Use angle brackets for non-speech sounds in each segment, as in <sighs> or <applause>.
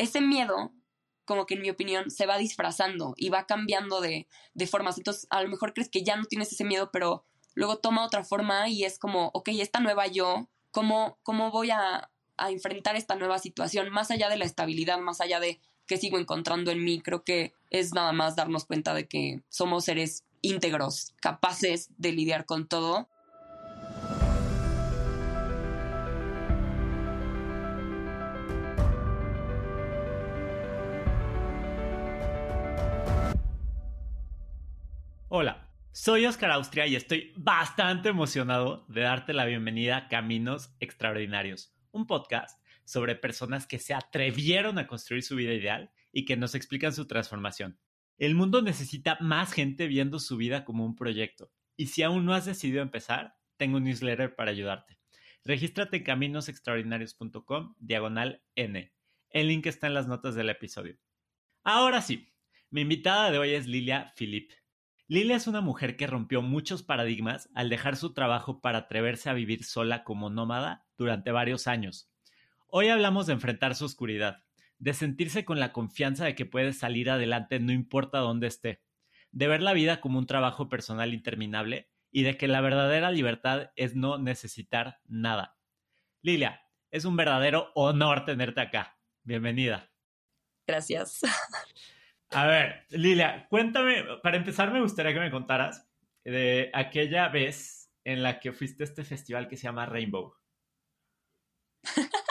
ese miedo, como que en mi opinión, se va disfrazando y va cambiando de, de formas. Entonces, a lo mejor crees que ya no tienes ese miedo, pero luego toma otra forma y es como, ok, esta nueva yo, ¿cómo, cómo voy a, a enfrentar esta nueva situación? Más allá de la estabilidad, más allá de que sigo encontrando en mí, creo que es nada más darnos cuenta de que somos seres íntegros, capaces de lidiar con todo. Hola, soy Oscar Austria y estoy bastante emocionado de darte la bienvenida a Caminos Extraordinarios, un podcast sobre personas que se atrevieron a construir su vida ideal y que nos explican su transformación. El mundo necesita más gente viendo su vida como un proyecto. Y si aún no has decidido empezar, tengo un newsletter para ayudarte. Regístrate en caminosextraordinarios.com diagonal N. El link está en las notas del episodio. Ahora sí, mi invitada de hoy es Lilia Philip. Lilia es una mujer que rompió muchos paradigmas al dejar su trabajo para atreverse a vivir sola como nómada durante varios años. Hoy hablamos de enfrentar su oscuridad, de sentirse con la confianza de que puede salir adelante no importa dónde esté, de ver la vida como un trabajo personal interminable y de que la verdadera libertad es no necesitar nada. Lilia, es un verdadero honor tenerte acá. Bienvenida. Gracias. <laughs> A ver, Lilia, cuéntame, para empezar me gustaría que me contaras de aquella vez en la que fuiste a este festival que se llama Rainbow. <laughs>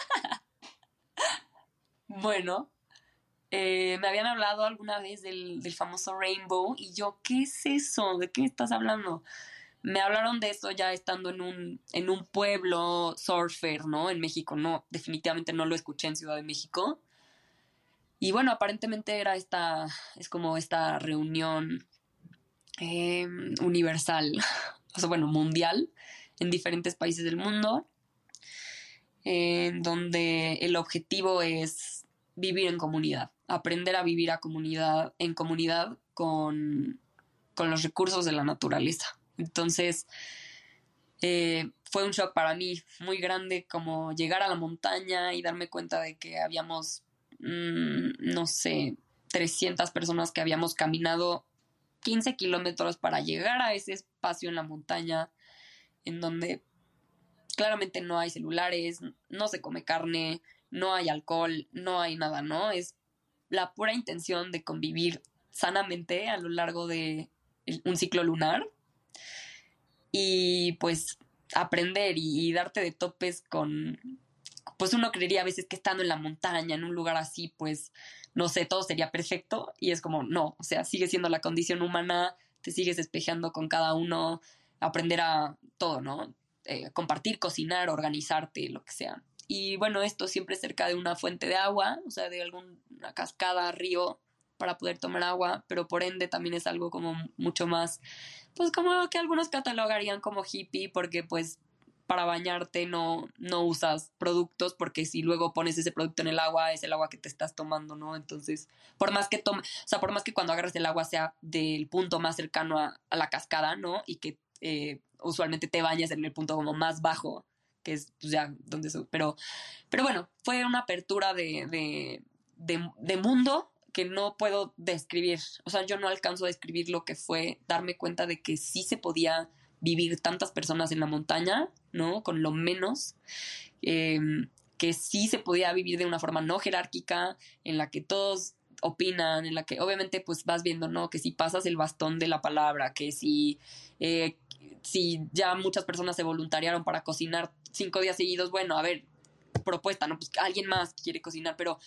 Bueno, eh, me habían hablado alguna vez del, famoso Rainbow y yo, ¿qué es eso? ¿De qué estás hablando? Me hablaron de eso ya estando en un, en un pueblo surfer, ¿no? En México, no, definitivamente no lo escuché en Ciudad de México. Y bueno, aparentemente era esta, es como esta reunión em, universal, <laughs> o sea, bueno, mundial, en diferentes países del mundo, en donde el objetivo es vivir en comunidad, aprender a vivir a comunidad, en comunidad con, los recursos de la naturaleza. Entonces, eh, fue un shock para mí muy grande como llegar a la montaña y darme cuenta de que habíamos, mm, no sé, 300 personas que habíamos caminado 15 kilómetros para llegar a ese espacio en la montaña en donde claramente no hay celulares, no se come carne, no hay alcohol, no hay nada, ¿no? Es la pura intención de convivir sanamente a lo largo de un ciclo lunar y pues aprender y, darte de topes con, pues uno creería a veces que estando en la montaña, en un lugar así, pues no sé, todo sería perfecto y es como, no, o sea, sigue siendo la condición humana, te sigues espejeando con cada uno, aprender a todo, ¿no? Eh, compartir, cocinar, organizarte, lo que sea. Y bueno, esto siempre cerca de una fuente de agua, o sea, de alguna cascada, río, para poder tomar agua, pero por ende también es algo como mucho más, pues como que algunos catalogarían como hippie, porque pues para bañarte no, no usas productos, porque si luego pones ese producto en el agua, es el agua que te estás tomando, ¿no? Entonces, por más que tome, o sea, por más que cuando agarres el agua sea del punto más cercano a, la cascada, ¿no? Y que eh, usualmente te bañas en el punto como más bajo que es pues, ya donde se, pero, pero bueno, fue una apertura de, de, mundo que no puedo describir. O sea, yo no alcanzo a describir lo que fue darme cuenta de que sí se podía vivir tantas personas en la montaña, ¿no? Con lo menos. Em, que sí se podía vivir de una forma no jerárquica, en la que todos opinan, en la que obviamente pues vas viendo, ¿no? Que si pasas el bastón de la palabra, que si, eh, si ya muchas personas se voluntariaron para cocinar cinco días seguidos, bueno, a ver, propuesta, ¿no? Pues alguien más quiere cocinar, pero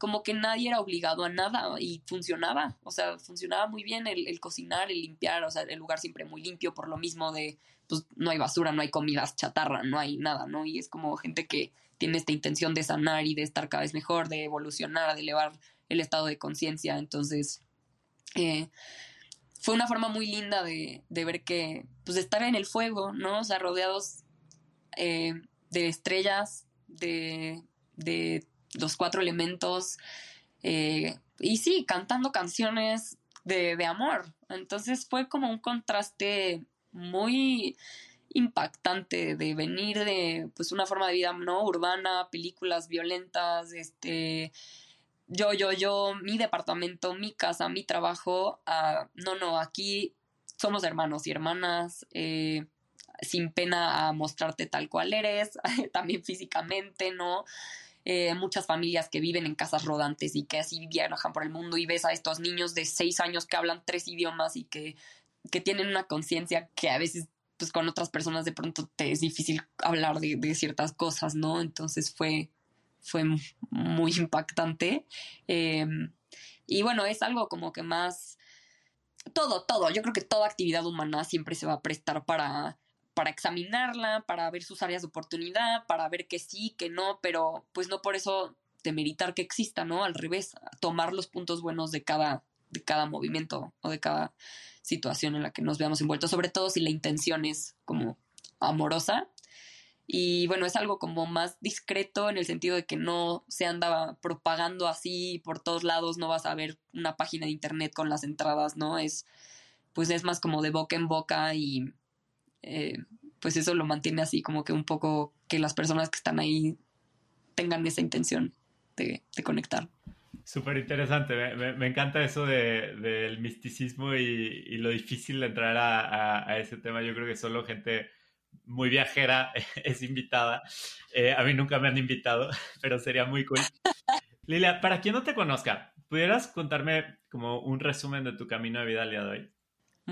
como que nadie era obligado a nada y funcionaba, o sea, funcionaba muy bien el, cocinar, el limpiar, o sea, el lugar siempre muy limpio por lo mismo de, pues no hay basura, no hay comidas chatarra, no hay nada, ¿no? Y es como gente que tiene esta intención de sanar y de estar cada vez mejor, de evolucionar, de elevar el estado de conciencia, entonces... Eh, fue una forma muy linda de, de ver que, pues, estar en el fuego, ¿no? O sea, rodeados eh, de estrellas, de, de, los cuatro elementos, eh, y sí, cantando canciones de, de, amor. Entonces fue como un contraste muy impactante de venir de pues una forma de vida no urbana, películas violentas, este yo, yo, yo, mi departamento, mi casa, mi trabajo, no, no, aquí somos hermanos y hermanas, eh, sin pena a mostrarte tal cual eres, <laughs> también físicamente, ¿no? Eh, muchas familias que viven en casas rodantes y que así viajan por el mundo y ves a estos niños de seis años que hablan tres idiomas y que, que tienen una conciencia que a veces pues con otras personas de pronto te es difícil hablar de, ciertas cosas, ¿no? Entonces fue, fue muy impactante. Em, y bueno, es algo como que más... Todo, todo. Yo creo que toda actividad humana siempre se va a prestar para, para examinarla, para ver sus áreas de oportunidad, para ver que sí, que no, pero pues no por eso demeritar que exista, ¿no? Al revés, tomar los puntos buenos de cada, de cada movimiento o de cada situación en la que nos veamos envueltos, sobre todo si la intención es como amorosa. Y bueno, es algo como más discreto en el sentido de que no se anda propagando así por todos lados, no vas a ver una página de internet con las entradas, ¿no? Es pues es más como de boca en boca y eh, pues eso lo mantiene así como que un poco que las personas que están ahí tengan esa intención de, de conectar. Súper interesante, me, encanta eso de, del misticismo y, lo difícil de entrar a, ese tema. Yo creo que solo gente muy viajera <laughs> es invitada. Eh, a mí nunca me han invitado, <laughs> pero sería muy cool. <laughs> Lilia, para quien no te conozca, ¿pudieras contarme como un resumen de tu camino de vida al día de hoy?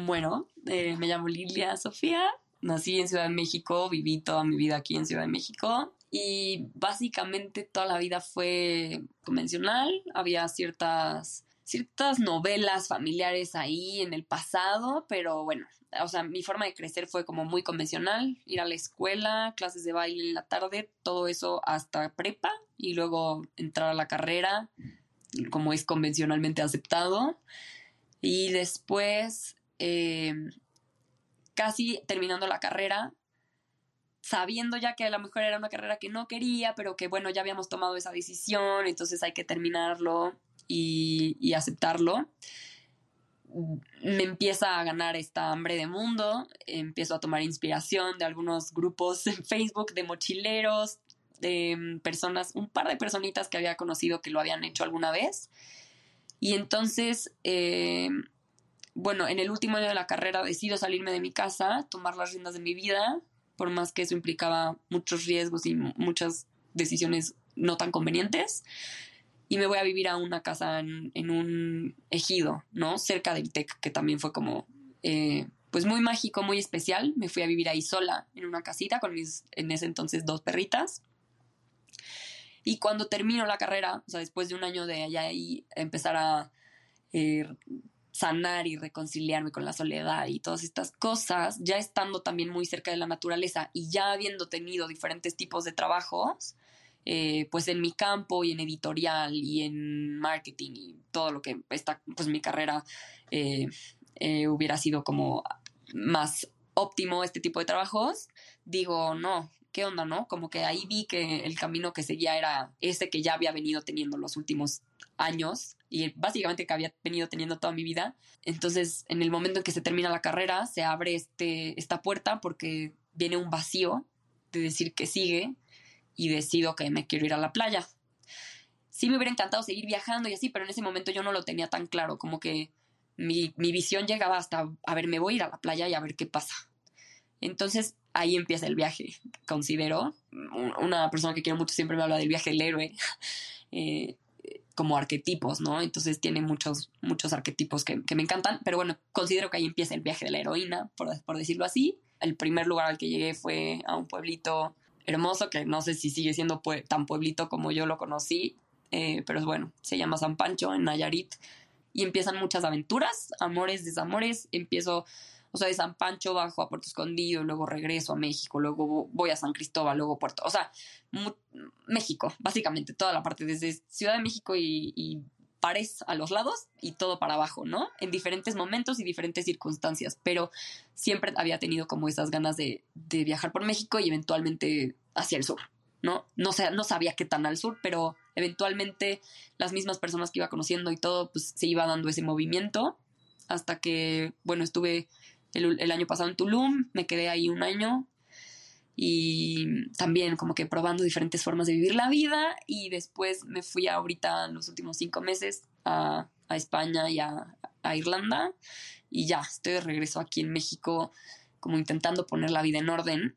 Bueno, eh, me llamo Lilia Sofía, nací en Ciudad de México, viví toda mi vida aquí en Ciudad de México y básicamente toda la vida fue convencional, había ciertas ciertas novelas familiares ahí en el pasado, pero bueno, o sea, mi forma de crecer fue como muy convencional, ir a la escuela, clases de baile en la tarde, todo eso hasta prepa y luego entrar a la carrera, como es convencionalmente aceptado. Y después, eh, casi terminando la carrera, sabiendo ya que a lo mejor era una carrera que no quería, pero que bueno, ya habíamos tomado esa decisión, entonces hay que terminarlo y, aceptarlo. Me empieza a ganar esta hambre de mundo, empiezo a tomar inspiración de algunos grupos en Facebook de mochileros, de personas, un par de personitas que había conocido que lo habían hecho alguna vez. Y entonces, eh, bueno, en el último año de la carrera decido salirme de mi casa, tomar las riendas de mi vida, por más que eso implicaba muchos riesgos y muchas decisiones no tan convenientes. Y me voy a vivir a una casa en, un ejido, ¿no? Cerca del TEC, que también fue como, eh, pues muy mágico, muy especial. Me fui a vivir ahí sola, en una casita, con mis, en ese entonces, dos perritas. Y cuando termino la carrera, o sea, después de un año de allá ahí, empezar a eh, sanar y reconciliarme con la soledad y todas estas cosas, ya estando también muy cerca de la naturaleza y ya habiendo tenido diferentes tipos de trabajos, eh, pues en mi campo y en editorial y en marketing y todo lo que está, pues mi carrera eh, eh, hubiera sido como más óptimo este tipo de trabajos, digo, no, ¿qué onda, no? Como que ahí vi que el camino que seguía era ese que ya había venido teniendo los últimos años y básicamente que había venido teniendo toda mi vida. Entonces, en el momento en que se termina la carrera, se abre este, esta puerta porque viene un vacío de decir que sigue y decido que me quiero ir a la playa. Sí me hubiera encantado seguir viajando y así, pero en ese momento yo no lo tenía tan claro, como que mi, mi visión llegaba hasta, a ver, me voy a ir a la playa y a ver qué pasa. Entonces ahí empieza el viaje, considero. Una persona que quiero mucho siempre me habla del viaje del héroe. <laughs> Eh, como arquetipos, ¿no? Entonces tiene muchos, muchos arquetipos que, me encantan, pero bueno, considero que ahí empieza el viaje de la heroína, por, por decirlo así. El primer lugar al que llegué fue a un pueblito hermoso, que no sé si sigue siendo tan pueblito como yo lo conocí, eh, pero es bueno, se llama San Pancho, en Nayarit, y empiezan muchas aventuras, amores, desamores, empiezo o sea, de San Pancho bajo a Puerto Escondido, luego regreso a México, luego voy a San Cristóbal, luego Puerto, o sea, México, básicamente, toda la parte, desde Ciudad de México y, pares a los lados y todo para abajo, ¿no? En diferentes momentos y diferentes circunstancias, pero siempre había tenido como esas ganas de, viajar por México y eventualmente hacia el sur, ¿no? No, sé, no sabía qué tan al sur, pero eventualmente las mismas personas que iba conociendo y todo, pues se iba dando ese movimiento hasta que, bueno, estuve el, año pasado en Tulum, me quedé ahí un año y también como que probando diferentes formas de vivir la vida y después me fui ahorita en los últimos cinco meses a, España y a, Irlanda y ya estoy de regreso aquí en México como intentando poner la vida en orden.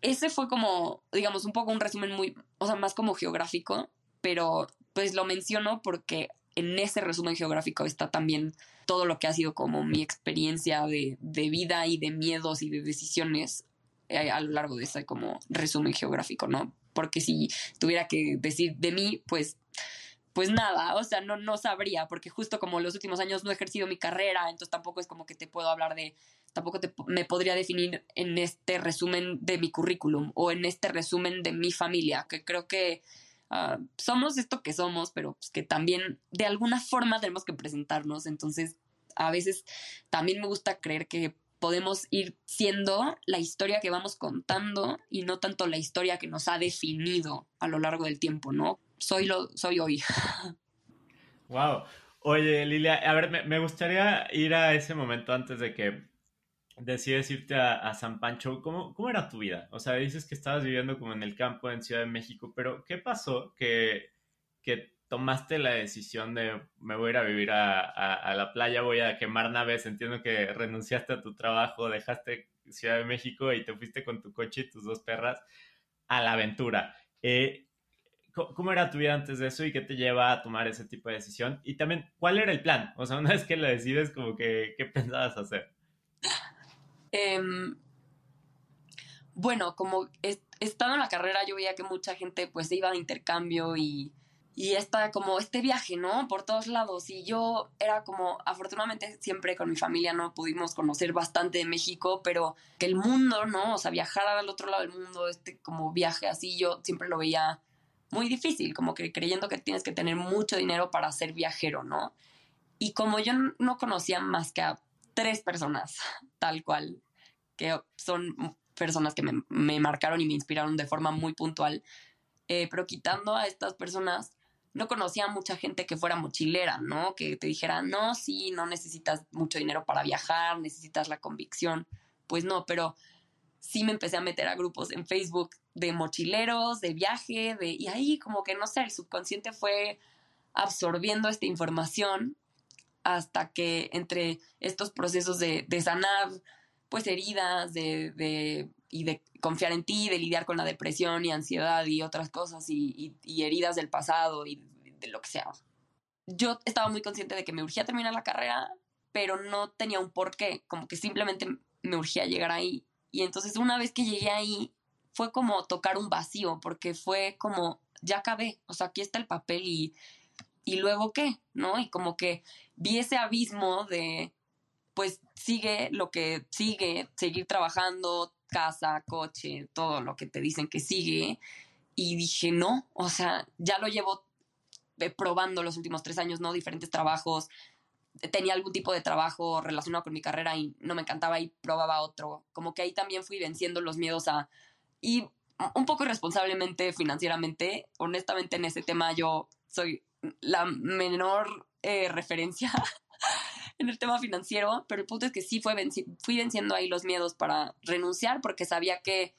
Ese fue como, digamos, un poco un resumen muy, o sea, más como geográfico, pero pues lo menciono porque en ese resumen geográfico está también todo lo que ha sido como mi experiencia de, de vida y de miedos y de decisiones eh, a lo largo de ese como resumen geográfico, ¿no? Porque si tuviera que decir de mí, pues pues nada, o sea, no, no sabría, porque justo como los últimos años no he ejercido mi carrera, entonces tampoco es como que te puedo hablar de, tampoco te, me podría definir en este resumen de mi currículum o en este resumen de mi familia, que creo que ah, somos esto que somos, pero pues que también de alguna forma tenemos que presentarnos, entonces a veces también me gusta creer que podemos ir siendo la historia que vamos contando y no tanto la historia que nos ha definido a lo largo del tiempo, ¿no? Soy lo soy hoy. <laughs> Wow. Oye, Lilia, a ver, me, gustaría ir a ese momento antes de que decides irte a, San Pancho. ¿Cómo, ¿Cómo, era tu vida? O sea, dices que estabas viviendo como en el campo en Ciudad de México, pero ¿qué pasó que, que tomaste la decisión de me voy a ir a vivir a, la playa, voy a quemar naves, entiendo que renunciaste a tu trabajo, dejaste Ciudad de México y te fuiste con tu coche y tus dos perras a la aventura. Eh, ¿Cómo era tu vida antes de eso y qué te lleva a tomar ese tipo de decisión? Y también, ¿cuál era el plan? O sea, <laughs> una vez que lo decides, como que, ¿qué pensabas hacer? Em, bueno, como estando en la carrera, yo veía que mucha gente pues iba de intercambio y y está como este viaje, ¿no? Por todos lados. Y yo era como, afortunadamente siempre con mi familia no pudimos conocer bastante de México, pero que el mundo, ¿no? O sea, viajar al otro lado del mundo, este como viaje así, yo siempre lo veía muy difícil, como que creyendo que tienes que tener mucho dinero para ser viajero, ¿no? Y como yo no conocía más que a tres personas, <laughs> tal cual, que son personas que me, marcaron y me inspiraron de forma muy puntual, eh, pero quitando a estas personas, no conocía mucha gente que fuera mochilera, ¿no? Que te dijera, no, sí, no necesitas mucho dinero para viajar, necesitas la convicción. Pues no, pero sí me empecé a meter a grupos en Facebook de mochileros, de viaje, de, y ahí como que no sé, el subconsciente fue absorbiendo esta información hasta que entre estos procesos de, de sanar, pues heridas, de, de, y de confiar en ti, de lidiar con la depresión y ansiedad y otras cosas y, heridas del pasado y de, lo que sea. Yo estaba muy consciente de que me urgía terminar la carrera, pero no tenía un porqué, como que simplemente me urgía llegar ahí. Y entonces una vez que llegué ahí, fue como tocar un vacío, porque fue como, ya acabé, o sea, aquí está el papel y, y luego qué, ¿no? Y como que vi ese abismo de, pues sigue lo que sigue, seguir trabajando, casa, coche, todo lo que te dicen que sigue. Y dije, no, o sea, ya lo llevo eh, probando los últimos tres años, ¿no? Diferentes trabajos. Tenía algún tipo de trabajo relacionado con mi carrera y no me encantaba y probaba otro. Como que ahí también fui venciendo los miedos a... Y un poco irresponsablemente financieramente, honestamente en ese tema yo soy la menor eh, referencia <laughs> en el tema financiero, pero el punto es que sí fue fui venciendo ahí los miedos para renunciar porque sabía que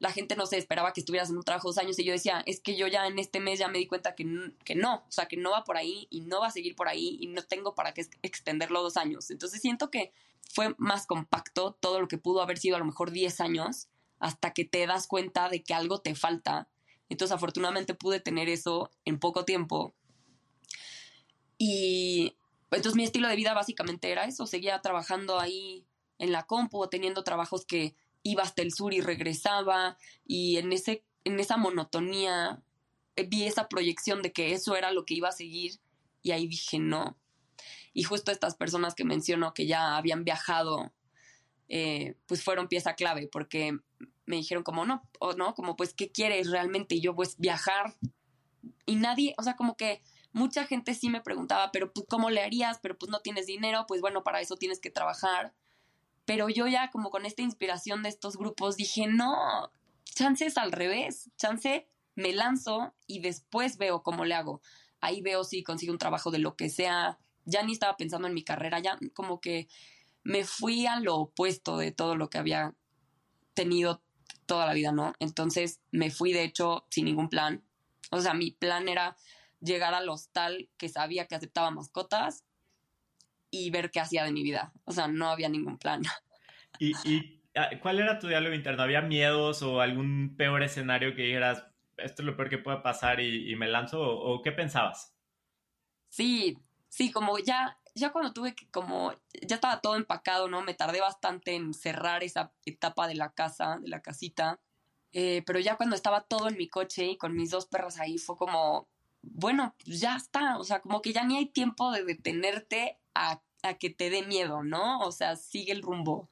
la gente no se esperaba que estuvieras en un trabajo dos años y yo decía, es que yo ya en este mes ya me di cuenta que, que no, o sea, que no va por ahí y no va a seguir por ahí y no tengo para qué extenderlo dos años. Entonces siento que fue más compacto todo lo que pudo haber sido a lo mejor 10 años hasta que te das cuenta de que algo te falta. Entonces afortunadamente pude tener eso en poco tiempo. Y entonces mi estilo de vida básicamente era eso, seguía trabajando ahí en la compu, teniendo trabajos que iba hasta el sur y regresaba y en, ese, en esa monotonía eh, vi esa proyección de que eso era lo que iba a seguir y ahí dije no. Y justo estas personas que menciono que ya habían viajado, eh, pues fueron pieza clave porque me dijeron como no, o no, como pues, ¿qué quieres realmente? Y yo pues viajar. Y nadie, o sea, como que mucha gente sí me preguntaba, pero pues, ¿cómo le harías? Pero pues no tienes dinero, pues bueno, para eso tienes que trabajar. Pero yo ya como con esta inspiración de estos grupos dije, no, chance es al revés, chance me lanzo y después veo cómo le hago. Ahí veo si consigo un trabajo de lo que sea. Ya ni estaba pensando en mi carrera, ya como que me fui a lo opuesto de todo lo que había tenido toda la vida, ¿no? Entonces me fui de hecho sin ningún plan. O sea, mi plan era llegar al hostal que sabía que aceptaba mascotas y ver qué hacía de mi vida. O sea, no había ningún plan. <laughs> ¿Y, y ah, cuál era tu diálogo interno? ¿Había miedos o algún peor escenario que dijeras, esto es lo peor que puede pasar y, me lanzo? ¿O, qué pensabas? Sí, sí, como ya, ya cuando tuve que, como, ya estaba todo empacado, ¿no? Me tardé bastante en cerrar esa etapa de la casa, de la casita. Eh, pero ya cuando estaba todo en mi coche y con mis dos perros ahí, fue como, bueno, pues ya está. O sea, como que ya ni hay tiempo de detenerte a, a que te dé miedo, ¿no? O sea, sigue el rumbo.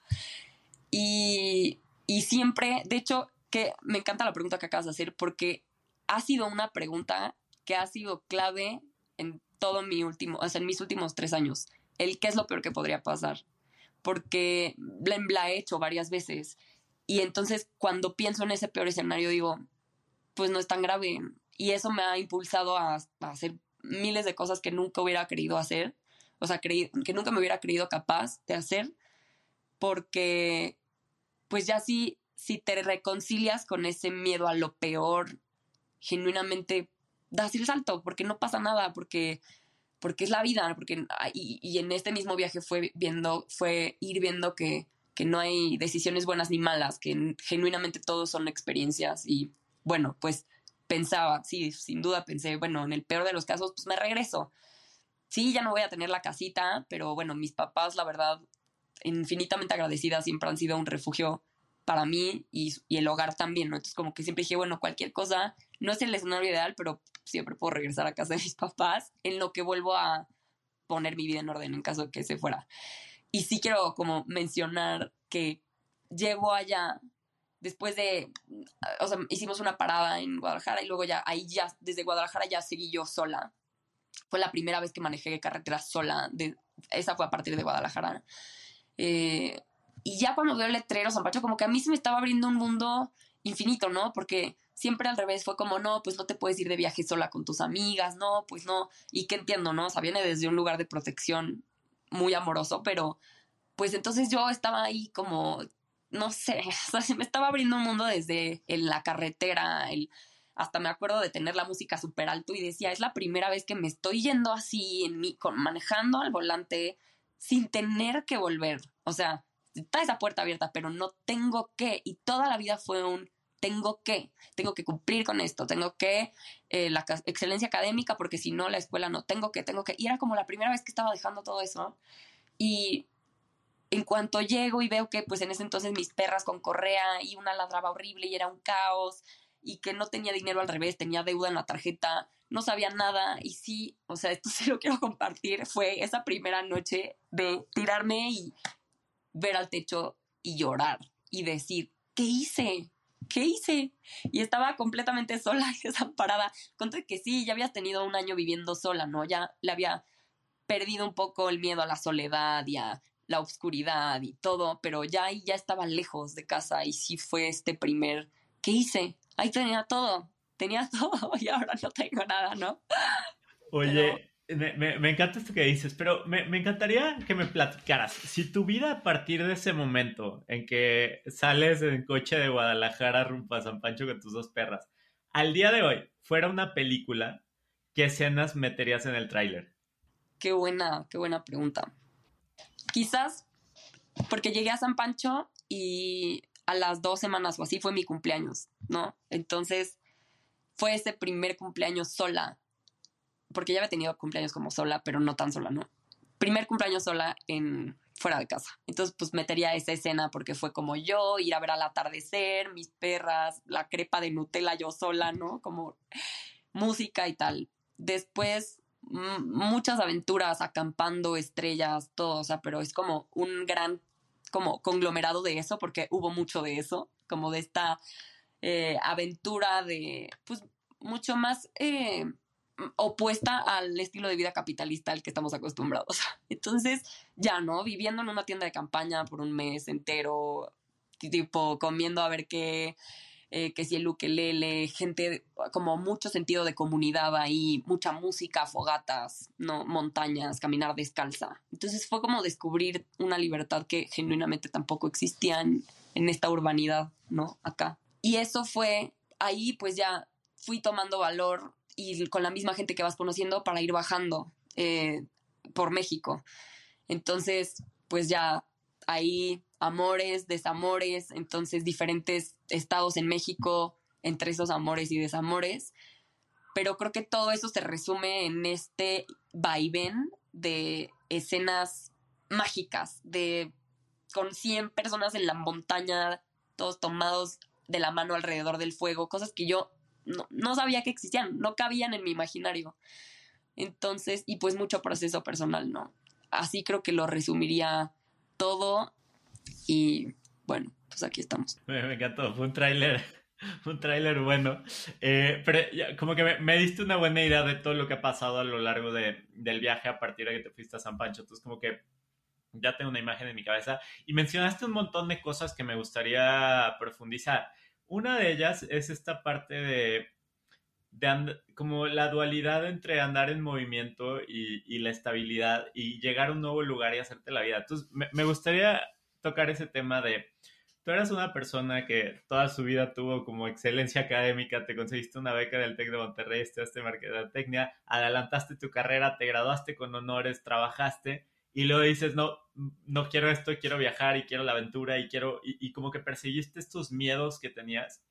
Y, y siempre, de hecho, que me encanta la pregunta que acabas de hacer porque ha sido una pregunta que ha sido clave en todo mi último, o sea, en mis últimos tres años. El qué es lo peor que podría pasar. Porque la, he hecho varias veces. Y entonces cuando pienso en ese peor escenario digo, pues no es tan grave. Y eso me ha impulsado a, a hacer miles de cosas que nunca hubiera querido hacer. O sea, que nunca me hubiera creído capaz de hacer. Porque, pues ya sí, si te reconcilias con ese miedo a lo peor, genuinamente das el salto, porque no pasa nada, porque, porque es la vida, porque, y, y en este mismo viaje fue viendo, fue ir viendo que, que no hay decisiones buenas ni malas, que genuinamente todos son experiencias y bueno, pues pensaba, sí, sin duda pensé, bueno, en el peor de los casos, pues me regreso. Sí, ya no voy a tener la casita, pero bueno, mis papás, la verdad, infinitamente agradecidas, siempre han sido un refugio para mí y, el hogar también, ¿no? Entonces como que siempre dije, bueno, cualquier cosa, no es el escenario ideal, pero siempre puedo regresar a casa de mis <laughs> papás en lo que vuelvo a poner mi vida en orden en caso de que se fuera. Y sí quiero como mencionar que llego allá después de, o sea, hicimos una parada en Guadalajara y luego ya, ahí ya, desde Guadalajara ya seguí yo sola. Fue la primera vez que manejé carretera sola, de, esa fue a partir de Guadalajara. Eh, y ya cuando veo el letrero, San Pacho, como que a mí se me estaba abriendo un mundo infinito, ¿no? Porque siempre al revés fue como, no, pues no te puedes ir de viaje sola con tus amigas, no, pues no. Y que entiendo, ¿no? O sea, viene desde un lugar de protección muy amoroso, pero pues entonces yo estaba ahí como, no sé, <laughs> o sea, se me estaba abriendo un mundo desde en la carretera, el, hasta me acuerdo de tener la música súper alto y decía, es la primera vez que me estoy yendo así, en mi, con, manejando al volante sin tener que volver. O sea, está esa puerta abierta, pero no tengo que. Y toda la vida fue un tengo que, tengo que cumplir con esto, tengo que eh, la excelencia académica, porque si no, la escuela no, tengo que, tengo que. Y era como la primera vez que estaba dejando todo eso. Y en cuanto llego y veo que pues en ese entonces mis perras con correa y una ladraba horrible y era un caos y que no tenía dinero al revés, tenía deuda en la tarjeta, no sabía nada y sí, o sea, esto <laughs> sí lo quiero compartir, fue esa primera noche de tirarme y ver al techo y llorar y decir, ¿qué hice? ¿Qué hice? Y estaba completamente sola <laughs> y desamparada. Conté que sí, ya había tenido un año viviendo sola, ¿no? Ya le había perdido un poco el miedo a la soledad y a la oscuridad y todo, pero ya ya estaba lejos de casa y sí fue este primer, ¿qué hice? Ahí tenía todo, tenía <laughs> todo y ahora no tengo nada, ¿no? Oye, me, encanta esto que dices, pero me, encantaría que me platicaras. Si tu vida a partir de ese momento en que sales en coche de Guadalajara rumbo a San Pancho con tus dos perras, al día de hoy fuera una película, ¿qué escenas meterías en el tráiler? Qué buena, qué buena pregunta. Quizás porque llegué a San Pancho y a las dos semanas o así fue mi cumpleaños, ¿no? Entonces fue ese primer cumpleaños sola porque ya había tenido cumpleaños como sola, pero no tan sola, ¿no? Primer cumpleaños sola en fuera de casa. Entonces, pues metería esa escena porque fue como yo, ir a ver al atardecer, mis perras, la crepa de Nutella yo sola, ¿no? Como música y tal. Después, muchas aventuras, acampando, estrellas, todo, o sea, pero es como un gran, como conglomerado de eso, porque hubo mucho de eso, como de esta eh, aventura de, pues, mucho más... Eh, opuesta al estilo de vida capitalista al que estamos acostumbrados. <laughs> Entonces, ya, ¿no? Viviendo en una tienda de campaña por un mes entero, tipo comiendo a ver qué, eh, que si el ukelele, gente, como mucho sentido de comunidad ahí, mucha música, fogatas, ¿no? Montañas, caminar descalza. Entonces fue como descubrir una libertad que genuinamente tampoco existía en, esta urbanidad, ¿no? Acá. Y eso fue, ahí pues ya fui tomando valor y con la misma gente que vas conociendo para ir bajando eh, por México. Entonces, pues ya ahí amores, desamores, entonces diferentes estados en México, entre esos amores y desamores. Pero creo que todo eso se resume en este vaivén de escenas mágicas, de con 100 personas en la montaña, todos tomados de la mano alrededor del fuego, cosas que yo no, no sabía que existían, no cabían en mi imaginario. Entonces, y pues mucho proceso personal, ¿no? Así creo que lo resumiría todo y bueno, pues aquí estamos. Me, encantó, fue un tráiler, <laughs> un tráiler bueno, eh, pero como que me, diste una buena idea de todo lo que ha pasado a lo largo de, del viaje a partir de que te fuiste a San Pancho, entonces como que ya tengo una imagen en mi cabeza y mencionaste un montón de cosas que me gustaría profundizar. Una de ellas es esta parte de, de como la dualidad entre andar en movimiento y, y, la estabilidad y llegar a un nuevo lugar y hacerte la vida. Entonces, me, me gustaría tocar ese tema de, tú eras una persona que toda su vida tuvo como excelencia académica, te conseguiste una beca del TEC de Monterrey, estudiaste mercadotecnia, adelantaste tu carrera, te graduaste con honores, trabajaste y luego dices, no, no quiero esto, quiero viajar y quiero la aventura y quiero, y, como que perseguiste estos miedos que tenías.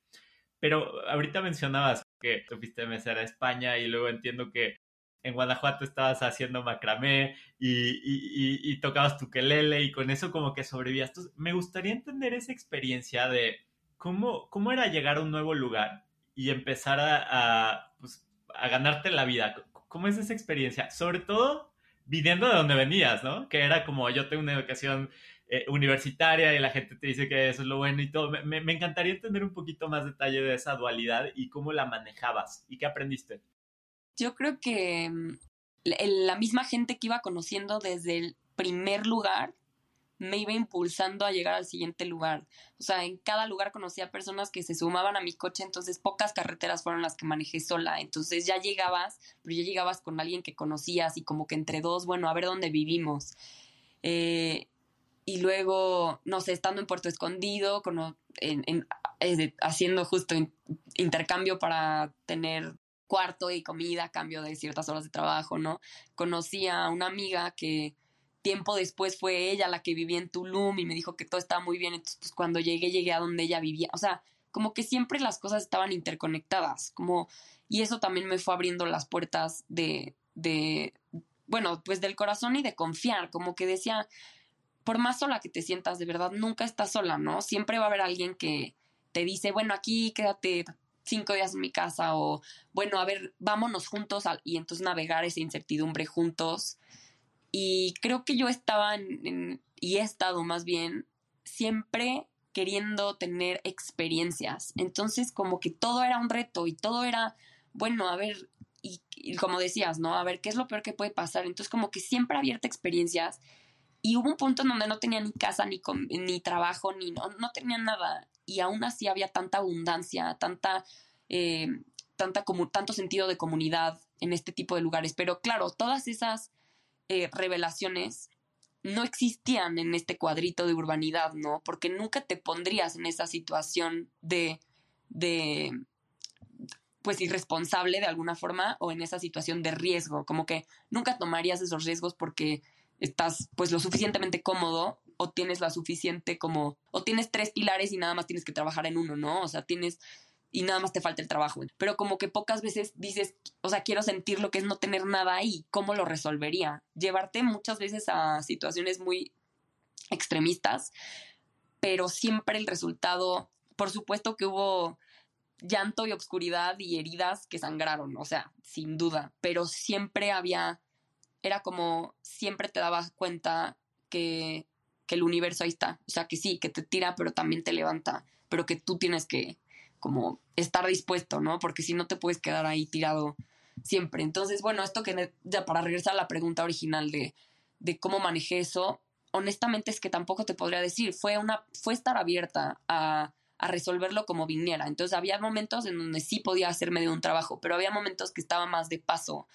Pero ahorita mencionabas que te fuiste mesera a España y luego entiendo que en Guanajuato estabas haciendo macramé y, y, tocabas tu quelele y con eso como que sobrevivías. Entonces, me gustaría entender esa experiencia de cómo, cómo era llegar a un nuevo lugar y empezar a, a, pues, a ganarte la vida. ¿Cómo es esa experiencia? Sobre todo viniendo de donde venías, ¿no? Que era como yo tengo una educación eh, universitaria y la gente te dice que eso es lo bueno y todo. Me, encantaría entender un poquito más detalle de esa dualidad y cómo la manejabas y qué aprendiste. Yo creo que mm, la misma gente que iba conociendo desde el primer lugar me iba impulsando a llegar al siguiente lugar. O sea, en cada lugar conocía personas que se sumaban a mi coche, entonces pocas carreteras fueron las que manejé sola. Entonces ya llegabas, pero ya llegabas con alguien que conocías y como que entre dos, bueno, a ver dónde vivimos. Eh, y luego, no sé, estando en Puerto Escondido, en, haciendo justo intercambio para tener cuarto y comida a cambio de ciertas horas de trabajo, ¿no? Conocí a una amiga que tiempo después fue ella la que vivía en Tulum y me dijo que todo estaba muy bien, entonces pues cuando llegué llegué a donde ella vivía, o sea, como que siempre las cosas estaban interconectadas, como y eso también me fue abriendo las puertas de de bueno, pues del corazón y de confiar, como que decía, por más sola que te sientas, de verdad nunca estás sola, ¿no? Siempre va a haber alguien que te dice, bueno, aquí quédate cinco días en mi casa o, bueno, a ver, vámonos juntos y entonces navegar esa incertidumbre juntos. Y creo que yo estaba y he estado más bien siempre queriendo tener experiencias. Entonces como que todo era un reto y todo era, bueno, a ver, y, como decías, ¿no? A ver, ¿qué es lo peor que puede pasar? Entonces como que siempre abierta experiencias y hubo un punto en donde no tenía ni casa, ni, ni trabajo, ni no, no tenía nada y aún así había tanta abundancia, tanta, eh, tanta como, tanto sentido de comunidad en este tipo de lugares. Pero claro, todas esas eh, revelaciones no existían en este cuadrito de urbanidad, ¿no? Porque nunca te pondrías en esa situación de, de, pues irresponsable de alguna forma o en esa situación de riesgo, como que nunca tomarías esos riesgos porque estás pues lo suficientemente cómodo o tienes la suficiente como, o tienes tres pilares y nada más tienes que trabajar en uno, ¿no? O sea, tienes y nada más te falta el trabajo. Pero como que pocas veces dices, o sea, quiero sentir lo que es no tener nada ahí, ¿cómo lo resolvería? Llevarte muchas veces a situaciones muy extremistas, pero siempre el resultado, por supuesto que hubo llanto y obscuridad y heridas que sangraron, o sea, sin duda, pero siempre había, era como, siempre te dabas cuenta que que el universo ahí está. O sea, que sí, que te tira, pero también te levanta, pero que tú tienes que como estar dispuesto, ¿no? Porque si no te puedes quedar ahí tirado siempre. Entonces, bueno, esto que ya para regresar a la pregunta original de, de cómo manejé eso, honestamente es que tampoco te podría decir, fue una, fue estar abierta a, a resolverlo como viniera. Entonces había momentos en donde sí podía hacerme de un trabajo, pero había momentos que estaba más de paso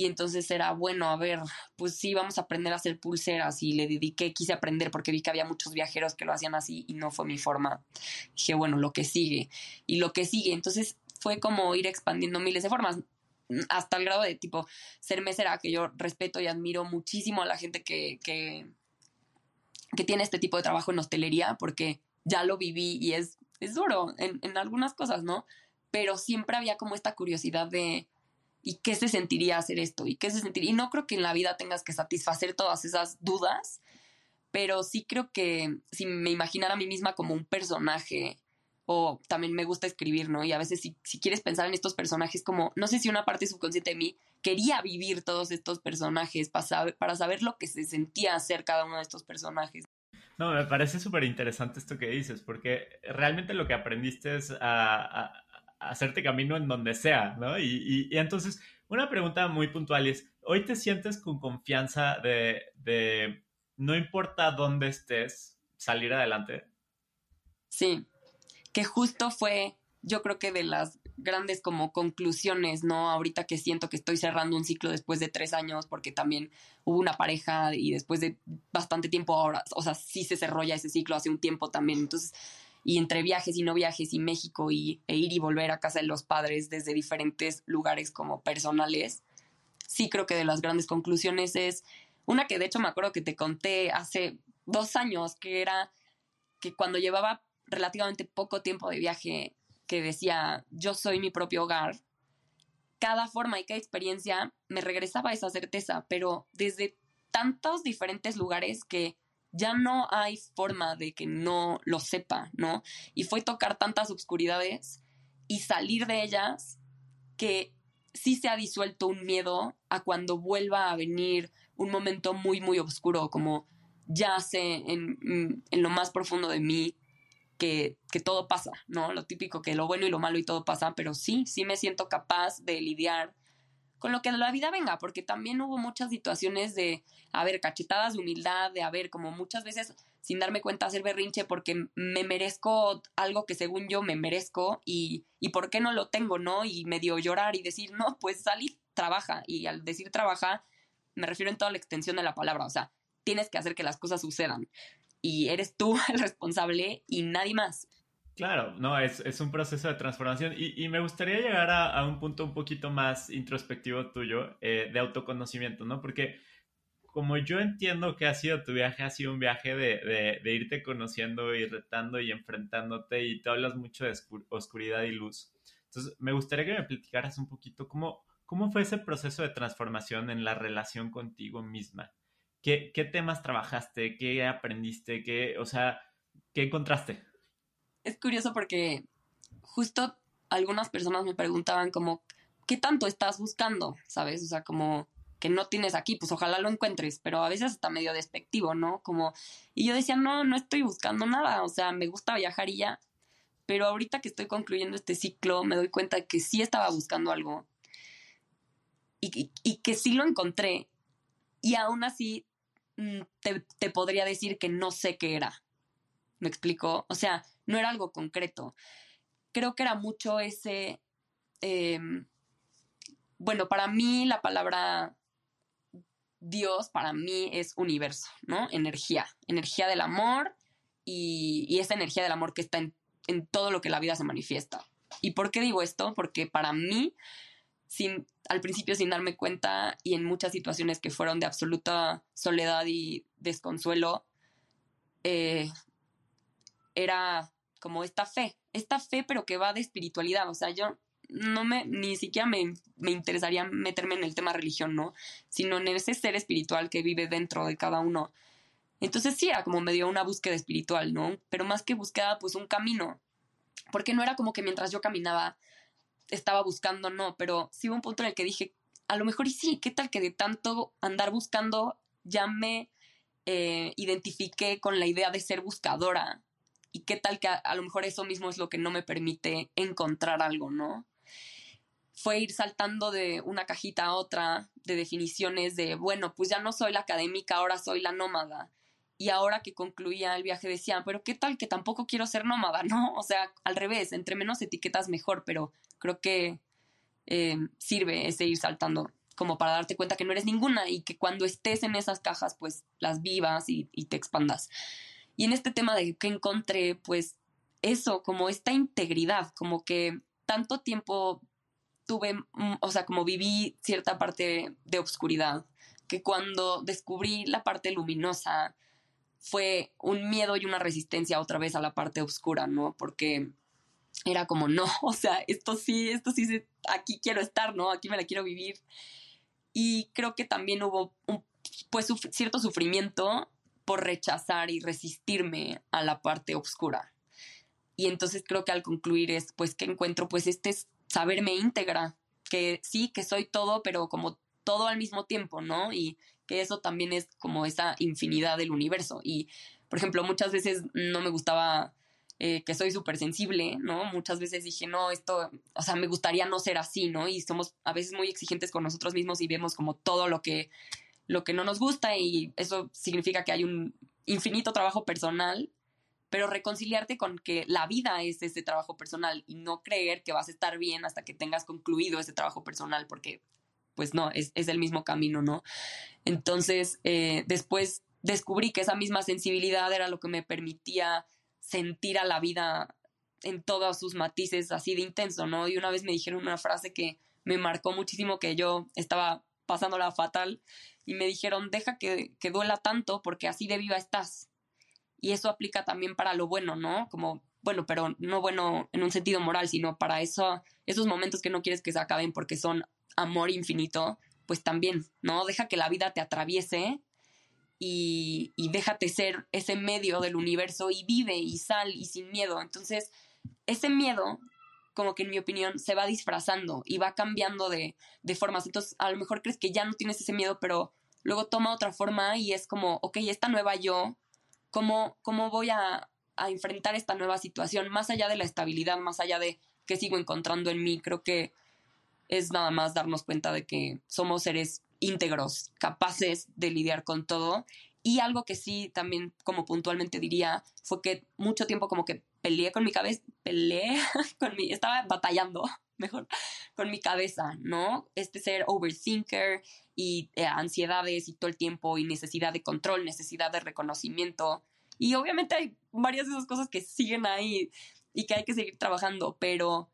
Y entonces era, bueno, a ver, pues sí, vamos a aprender a hacer pulseras y le dediqué, quise aprender porque vi que había muchos viajeros que lo hacían así y no fue mi forma. Dije, bueno, lo que sigue y lo que sigue. Entonces fue como ir expandiendo miles de formas hasta el grado de tipo ser mesera, que yo respeto y admiro muchísimo a la gente que, que, tiene este tipo de trabajo en hostelería, porque ya lo viví y es, es duro en, en algunas cosas, ¿no? Pero siempre había como esta curiosidad de, ¿y qué se sentiría hacer esto? ¿Y qué se sentiría? Y no creo que en la vida tengas que satisfacer todas esas dudas, pero sí creo que si me imaginara a mí misma como un personaje o también me gusta escribir, ¿no? Y a veces si, si, quieres pensar en estos personajes como, no sé si una parte subconsciente de mí quería vivir todos estos personajes para saber, para saber lo que se sentía hacer cada uno de estos personajes. No, me parece súper interesante esto que dices, porque realmente lo que aprendiste es a, a, hacerte camino en donde sea, ¿no? Y, y, entonces, una pregunta muy puntual es, ¿hoy te sientes con confianza de, de no importa dónde estés, salir adelante? Sí, que justo fue, yo creo que de las grandes como conclusiones, ¿no? Ahorita que siento que estoy cerrando un ciclo después de tres años, porque también hubo una pareja y después de bastante tiempo ahora, o sea, sí se cerró ese ciclo hace un tiempo también, entonces, y entre viajes y no viajes y México y, e ir y volver a casa de los padres desde diferentes lugares como personales, sí creo que de las grandes conclusiones es una que de hecho me acuerdo que te conté hace dos años, que era que cuando llevaba relativamente poco tiempo de viaje que decía yo soy mi propio hogar, cada forma y cada experiencia me regresaba esa certeza, pero desde tantos diferentes lugares que ya no hay forma de que no lo sepa, ¿no? Y fue tocar tantas obscuridades y salir de ellas que sí se ha disuelto un miedo a cuando vuelva a venir un momento muy, muy oscuro, como ya sé en, en lo más profundo de mí que, que, todo pasa, ¿no? Lo típico que lo bueno y lo malo y todo pasa, pero sí, sí me siento capaz de lidiar con lo que la vida venga, porque también hubo muchas situaciones de, a ver, cachetadas de humildad, de, haber como muchas veces sin darme cuenta hacer berrinche porque me merezco algo que según yo me merezco y, y por qué no lo tengo, ¿no? Y medio llorar y decir, no, pues salí, trabaja. Y al decir trabaja, me refiero en toda la extensión de la palabra, o sea, tienes que hacer que las cosas sucedan y eres tú <laughs> el responsable y nadie más. Claro, no, es, es un proceso de transformación y, y me gustaría llegar a, a, un punto un poquito más introspectivo tuyo eh, de autoconocimiento, ¿no? Porque como yo entiendo que ha sido tu viaje, ha sido un viaje de, de, irte conociendo y retando y enfrentándote y te hablas mucho de oscuridad y luz. Entonces, me gustaría que me platicaras un poquito cómo, cómo fue ese proceso de transformación en la relación contigo misma. ¿Qué, qué temas trabajaste? ¿Qué aprendiste? ¿Qué, o sea, qué encontraste? Es curioso porque justo algunas personas me preguntaban como, ¿qué tanto estás buscando? ¿Sabes? O sea, como que no tienes aquí, pues ojalá lo encuentres, pero a veces está medio despectivo, ¿no? Como, y yo decía, no, no estoy buscando nada, o sea, me gusta viajar y ya, pero ahorita que estoy concluyendo este ciclo, me doy cuenta de que sí estaba buscando algo y, que sí lo encontré, y aún así Mm, te, te, podría decir que no sé qué era. ¿Me explico? O sea, no era algo concreto. Creo que era mucho ese... Eh, bueno, para mí la palabra Dios, para mí es universo, ¿no? Energía, energía del amor y, esa energía del amor que está en, en todo lo que la vida se manifiesta. ¿Y por qué digo esto? Porque para mí sin, al principio sin darme cuenta y en muchas situaciones que fueron de absoluta soledad y desconsuelo, eh, era como esta fe, esta fe pero que va de espiritualidad, o sea, yo no me, ni siquiera me, me interesaría meterme en el tema religión, ¿no? Sino en ese ser espiritual que vive dentro de cada uno. Entonces sí, era como medio una búsqueda espiritual, ¿no? Pero más que búsqueda, pues un camino. Porque no era como que mientras yo caminaba estaba buscando, no, pero sí hubo un punto en el que dije, a lo mejor y sí, ¿qué tal que de tanto andar buscando ya me eh, identifiqué con la idea de ser buscadora? ¿Y qué tal que a, a, lo mejor eso mismo es lo que no me permite encontrar algo, ¿no? Fue ir saltando de una cajita a otra de definiciones de, bueno, pues ya no soy la académica, ahora soy la nómada y ahora que concluía el viaje decían, pero qué tal que tampoco quiero ser nómada, <laughs> ¿no? O sea, al revés, entre menos etiquetas mejor, pero creo que eh, sirve ese ir saltando como para darte cuenta que no eres ninguna y que cuando estés en esas cajas, pues las vivas y te expandas. Y en este tema de que encontré, pues eso, como esta integridad, como que tanto tiempo tuve, mm, o sea, como viví cierta parte de obscuridad, que cuando descubrí la parte luminosa fue un miedo y una resistencia otra vez a la parte oscura, ¿no? Porque era como, no, <laughs> o sea, esto sí, esto sí, aquí quiero estar, ¿no? Aquí me la quiero vivir. Y creo que también hubo pues cierto sufrimiento por rechazar y resistirme a la parte oscura. Y entonces creo que al concluir es pues que encuentro pues este saberme íntegra, que sí, que soy todo, pero como todo al mismo tiempo, ¿no? Y que eso también es como esa infinidad del universo. Y, por ejemplo, muchas veces no me gustaba eh, que soy súper sensible, ¿no? Muchas veces dije, no, esto, o sea, me gustaría no ser así, ¿no? Y somos a veces muy exigentes con nosotros mismos y vemos como todo lo que, lo que no nos gusta y eso significa que hay un infinito trabajo personal pero reconciliarte con que la vida es ese trabajo personal y no creer que vas a estar bien hasta que tengas concluido ese trabajo personal, porque pues no, es, el mismo camino, ¿no? Entonces, eh, después descubrí que esa misma sensibilidad era lo que me permitía sentir a la vida en todos sus matices así de intenso, ¿no? Y una vez me dijeron una frase que me marcó muchísimo que yo estaba pasándola fatal y me dijeron, deja que, que duela tanto porque así de viva estás. Y eso aplica también para lo bueno, ¿no? Como, bueno, pero no bueno en un sentido moral, sino para eso, esos momentos que no quieres que se acaben porque son amor infinito, pues también, ¿no? Deja que la vida te atraviese y, y déjate ser ese medio del universo y vive y sal y sin miedo. Entonces, ese miedo, como que en mi opinión, se va disfrazando y va cambiando de, de formas. Entonces, a lo mejor crees que ya no tienes ese miedo, pero luego toma otra forma y es como, ok, esta nueva yo cómo, cómo voy a, enfrentar esta nueva situación, más allá de la estabilidad, más allá de qué sigo encontrando en mí, creo que es nada más darnos cuenta de que somos seres íntegros, capaces de lidiar con todo. Y algo que sí también como puntualmente diría fue que mucho tiempo como que peleé con mi cabeza, peleé <laughs> con mi, estaba batallando, mejor, <laughs> con mi cabeza, ¿no? Este ser overthinker y eh, ansiedades y todo el tiempo y necesidad de control, necesidad de reconocimiento. Y obviamente hay varias de esas cosas que siguen ahí y que hay que seguir trabajando, pero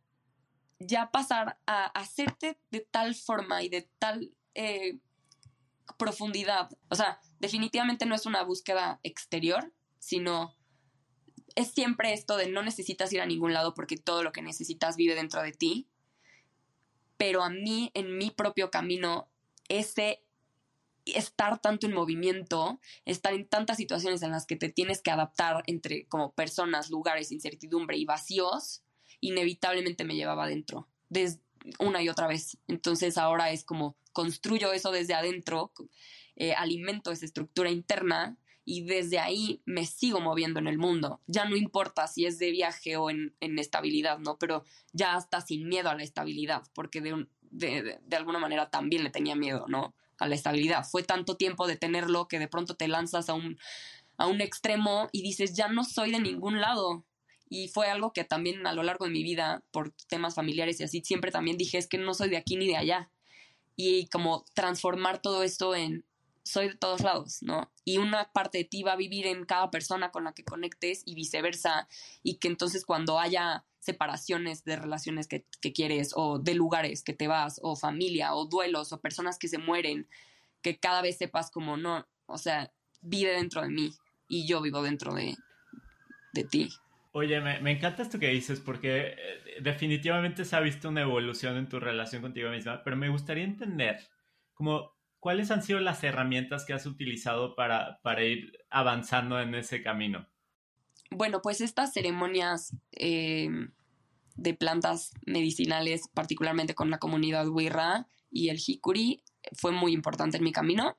ya pasar a hacerte de tal forma y de tal eh, profundidad, o sea, definitivamente no es una búsqueda exterior, sino es siempre esto de no necesitas ir a ningún lado porque todo lo que necesitas vive dentro de ti. Pero a mí, en mi propio camino, ese estar tanto en movimiento, estar en tantas situaciones en las que te tienes que adaptar entre como personas, lugares, incertidumbre y vacíos, inevitablemente me llevaba adentro, desde una y otra vez. Entonces ahora es como construyo eso desde adentro, eh, alimento esa estructura interna y desde ahí me sigo moviendo en el mundo. Ya no importa si es de viaje o en, estabilidad, ¿no? Pero ya está sin miedo a la estabilidad, porque de, de, de, alguna manera también le tenía miedo, ¿no? A la estabilidad. Fue tanto tiempo de tenerlo que de pronto te lanzas a un, a un extremo y dices, ya no soy de ningún lado. Y fue algo que también a lo largo de mi vida, por temas familiares y así, siempre también dije, es que no soy de aquí ni de allá. Y como transformar todo esto en, soy de todos lados, ¿no? Y una parte de ti va a vivir en cada persona con la que conectes y viceversa, y que entonces cuando haya separaciones de relaciones que, quieres, o de lugares que te vas, o familia, o duelos, o personas que se mueren, que cada vez sepas como, no, o sea, vive dentro de mí y yo vivo dentro de, de ti. Oye, me, me, encanta esto que dices porque eh, definitivamente se ha visto una evolución en tu relación contigo misma, pero me gustaría entender como ¿cuáles han sido las herramientas que has utilizado para, para ir avanzando en ese camino? Bueno, pues estas ceremonias eh, de plantas medicinales, particularmente con la comunidad Wirra y el Hikuri, fue muy importante en mi camino.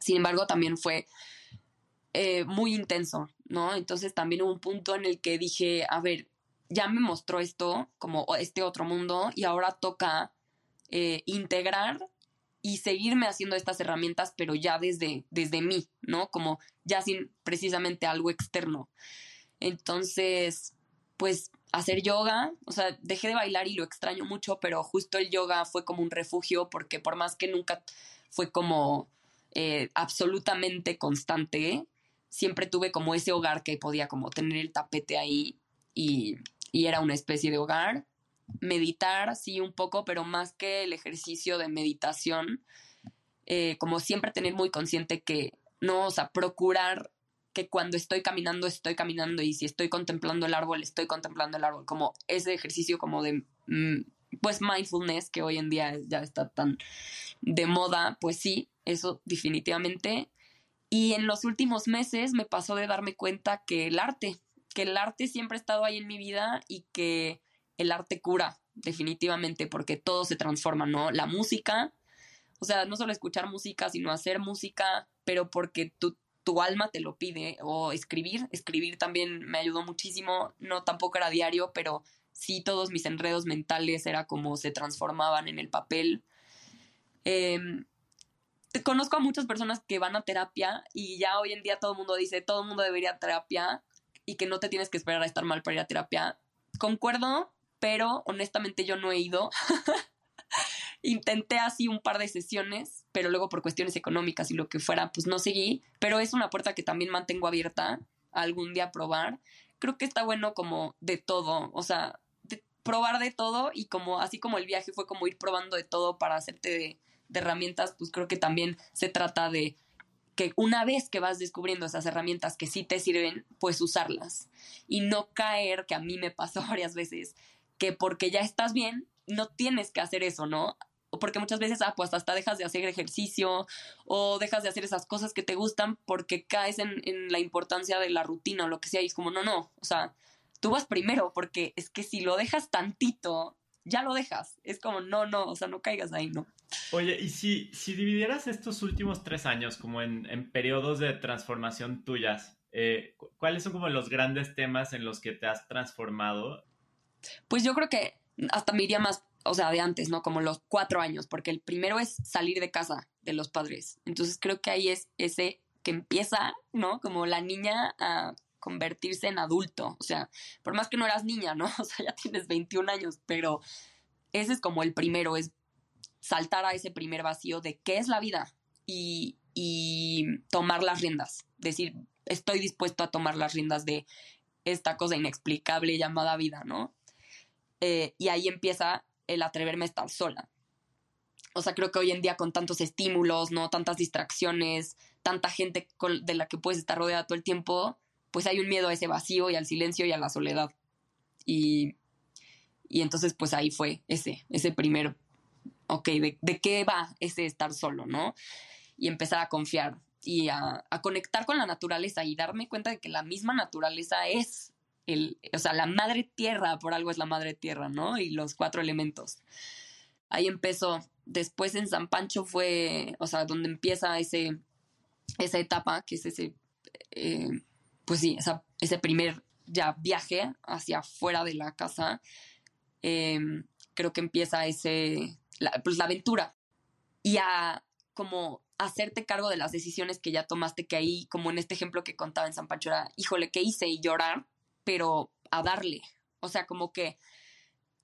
Sin embargo, también fue eh, muy intenso, ¿no? Entonces también hubo un punto en el que dije, a ver, ya me mostró esto, como este otro mundo, y ahora toca eh, integrar y seguirme haciendo estas herramientas, pero ya desde, desde mí, ¿no? Como ya sin precisamente algo externo. Entonces, pues hacer yoga, o sea, dejé de bailar y lo extraño mucho, pero justo el yoga fue como un refugio porque por más que nunca fue como eh, absolutamente constante, siempre tuve como ese hogar que podía como tener el tapete ahí y, y era una especie de hogar. Meditar, sí, un poco, pero más que el ejercicio de meditación, eh, como siempre tener muy consciente que no, o sea, procurar que cuando estoy caminando, estoy caminando y si estoy contemplando el árbol, estoy contemplando el árbol, como ese ejercicio como de, mm, pues, mindfulness que hoy en día ya está tan de moda, pues sí, eso definitivamente. Y en los últimos meses me pasó de darme cuenta que el arte, que el arte siempre ha estado ahí en mi vida y que el arte cura, definitivamente, porque todo se transforma, ¿no? La música, o sea, no solo escuchar música, sino hacer música, pero porque tu, tu alma te lo pide, o escribir, escribir también me ayudó muchísimo, no tampoco era diario, pero sí todos mis enredos mentales era como se transformaban en el papel. Em, conozco a muchas personas que van a terapia y ya hoy en día todo el mundo dice, todo el mundo debería terapia y que no te tienes que esperar a estar mal para ir a terapia. Concuerdo, pero honestamente yo no he ido. <laughs> Intenté así un par de sesiones, pero luego por cuestiones económicas y lo que fuera, pues no seguí. Pero es una puerta que también mantengo abierta algún día probar. Creo que está bueno como de todo, o sea, probar de todo y como así como el viaje fue como ir probando de todo para hacerte de, de herramientas, pues creo que también se trata de que una vez que vas descubriendo esas herramientas que sí te sirven, pues usarlas y no caer, que a mí me pasó <laughs> varias veces, que porque ya estás bien, no tienes que hacer eso, ¿no? Porque muchas veces, ah, pues hasta dejas de hacer ejercicio o dejas de hacer esas cosas que te gustan porque caes en, en la importancia de la rutina o lo que sea y es como, no, no, o sea, tú vas primero porque es que si lo dejas tantito, ya lo dejas. Es como, no, no, o sea, no caigas ahí, ¿no? Oye, y si, si dividieras estos últimos tres años como en, en periodos de transformación tuyas, eh, ¿cuáles son como los grandes temas en los que te has transformado? Pues yo creo que hasta me iría más, o sea, de antes, ¿no? Como los cuatro años, porque el primero es salir de casa de los padres. Entonces creo que ahí es ese que empieza, ¿no? Como la niña a convertirse en adulto. O sea, por más que no eras niña, ¿no? <laughs> O sea, ya tienes 21 años, pero ese es como el primero, es saltar a ese primer vacío de qué es la vida y, y tomar las riendas. Decir, estoy dispuesto a tomar las riendas de esta cosa inexplicable llamada vida, ¿no? Eh, y ahí empieza el atreverme a estar sola. O sea, creo que hoy en día con tantos estímulos, ¿no? Tantas distracciones, tanta gente de la que puedes estar rodeada todo el tiempo, pues hay un miedo a ese vacío y al silencio y a la soledad. Y, y entonces, pues ahí fue ese, ese primer, ok, ¿de, ¿de, qué va ese estar solo, no? Y empezar a confiar y a conectar con la naturaleza y darme cuenta de que la misma naturaleza es el, o sea, la madre tierra, por algo es la madre tierra, ¿no? Y los cuatro elementos. Ahí empezó. Después en San Pancho fue, o sea, donde empieza ese, esa etapa, que es ese, eh, pues sí, ese primer ya viaje hacia afuera de la casa. Eh, creo que empieza ese, pues la aventura. Y a como hacerte cargo de las decisiones que ya tomaste, que ahí, como en este ejemplo que contaba en San Pancho, era, híjole, ¿qué hice? Y llorar, pero a darle. O sea, como que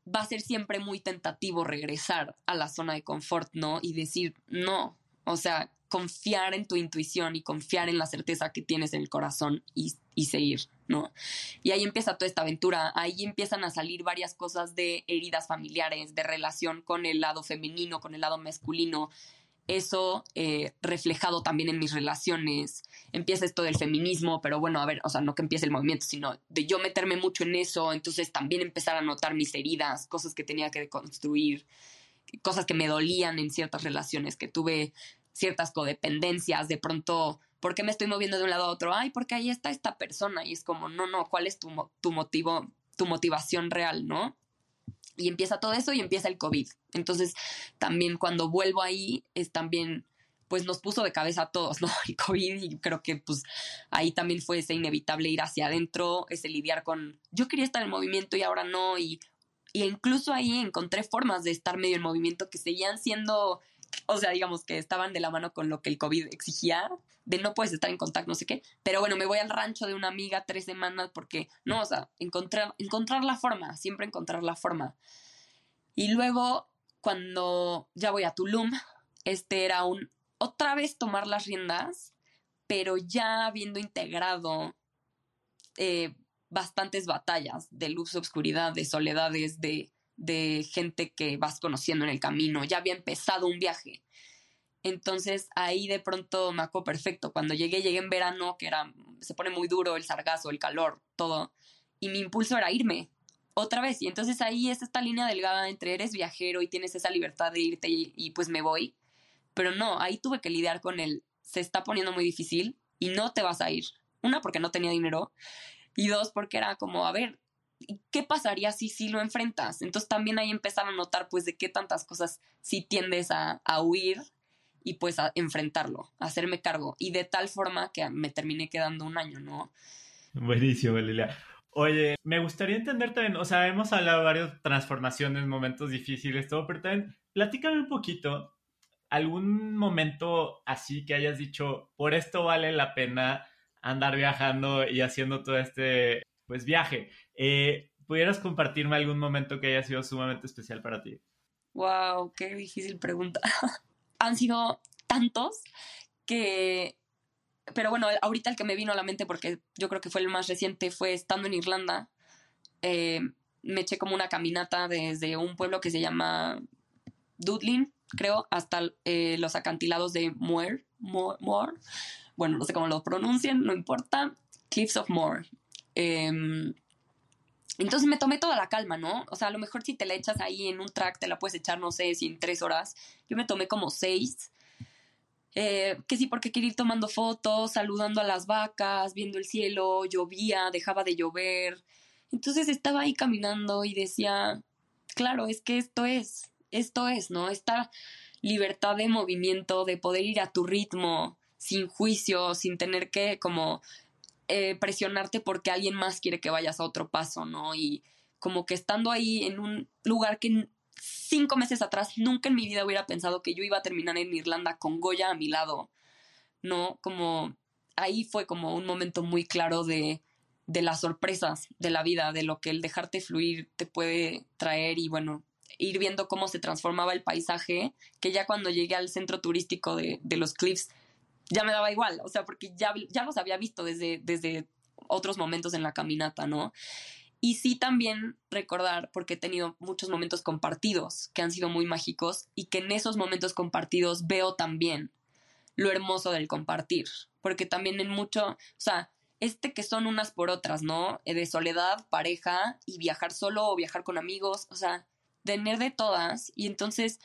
va a ser siempre muy tentativo regresar a la zona de confort, ¿no? Y decir, no, o sea, confiar en tu intuición y confiar en la certeza que tienes en el corazón y, y, seguir, ¿no? Y ahí empieza toda esta aventura, ahí empiezan a salir varias cosas de heridas familiares, de relación con el lado femenino, con el lado masculino, eso eh, reflejado también en mis relaciones. Empieza esto del feminismo, pero bueno, a ver, o sea, no que empiece el movimiento, sino de yo meterme mucho en eso, entonces también empezar a notar mis heridas, cosas que tenía que deconstruir, cosas que me dolían en ciertas relaciones, que tuve ciertas codependencias, de pronto, ¿por qué me estoy moviendo de un lado a otro? Ay, porque ahí está esta persona y es como, no, no, ¿cuál es tu, tu motivo, tu motivación real, no? Y empieza todo eso y empieza el COVID. Entonces, también cuando vuelvo ahí, es también, pues nos puso de cabeza a todos, ¿no? <laughs> El COVID y creo que pues ahí también fue ese inevitable ir hacia adentro, ese lidiar con, yo quería estar en movimiento y ahora no, y, y incluso ahí encontré formas de estar medio en movimiento que seguían siendo o sea, digamos que estaban de la mano con lo que el COVID exigía, de no puedes estar en contacto, no sé qué, pero bueno, me voy al rancho de una amiga tres semanas porque, no, o sea, encontrar, encontrar la forma, siempre encontrar la forma. Y luego, cuando ya voy a Tulum, este era un, otra vez tomar las riendas, pero ya habiendo integrado eh, bastantes batallas de luz, obscuridad, de soledades, de de gente que vas conociendo en el camino, ya había empezado un viaje. Entonces ahí de pronto me acuerdo perfecto. Cuando llegué, llegué en verano, que era, se pone muy duro el sargazo, el calor, todo. Y mi impulso era irme otra vez. Y entonces ahí es esta línea delgada entre eres viajero y tienes esa libertad de irte y, y pues me voy. Pero no, ahí tuve que lidiar con el, se está poniendo muy difícil y no te vas a ir. Una, porque no tenía dinero. Y dos, porque era como, a ver, ¿qué pasaría si sí lo enfrentas? Entonces también ahí empezar a notar pues de qué tantas cosas sí tiendes a, huir y pues a enfrentarlo, a hacerme cargo. Y de tal forma que me terminé quedando un año, ¿no? Buenísimo, Lilia. Oye, me gustaría entender también, o sea, hemos hablado de varias transformaciones, momentos difíciles, todo, pero también platícame un poquito, algún momento así que hayas dicho, por esto vale la pena andar viajando y haciendo todo este, pues, viaje. Eh, ¿Pudieras compartirme algún momento que haya sido sumamente especial para ti? Wow, qué difícil pregunta. <laughs> Han sido tantos que... Pero bueno, ahorita el que me vino a la mente, porque yo creo que fue el más reciente, fue estando en Irlanda. Eh, me eché como una caminata desde un pueblo que se llama Dudlin, creo, hasta eh, los acantilados de Moore, Moore, Bueno, no sé cómo lo pronuncien, no importa. Cliffs of Moore. Em, entonces me tomé toda la calma, ¿no? O sea, a lo mejor si te la echas ahí en un track, te la puedes echar, no sé, si en tres horas. Yo me tomé como seis. Eh, que sí, porque quería ir tomando fotos, saludando a las vacas, viendo el cielo, llovía, dejaba de llover. Entonces estaba ahí caminando y decía, claro, es que esto es, esto es, ¿no? Esta libertad de movimiento, de poder ir a tu ritmo, sin juicio, sin tener que como eh, presionarte porque alguien más quiere que vayas a otro paso, ¿no? Y como que estando ahí en un lugar que cinco meses atrás nunca en mi vida hubiera pensado que yo iba a terminar en Irlanda con Goya a mi lado, ¿no? Como ahí fue como un momento muy claro de, de las sorpresas de la vida, de lo que el dejarte fluir te puede traer y bueno, ir viendo cómo se transformaba el paisaje, que ya cuando llegué al centro turístico de, de los Cliffs ya me daba igual, o sea, porque ya, ya los había visto desde, desde otros momentos en la caminata, ¿no? Y sí también recordar, porque he tenido muchos momentos compartidos que han sido muy mágicos y que en esos momentos compartidos veo también lo hermoso del compartir, porque también en mucho, o sea, este que son unas por otras, ¿no? Eh, de soledad, pareja y viajar solo o viajar con amigos, o sea, tener de todas y entonces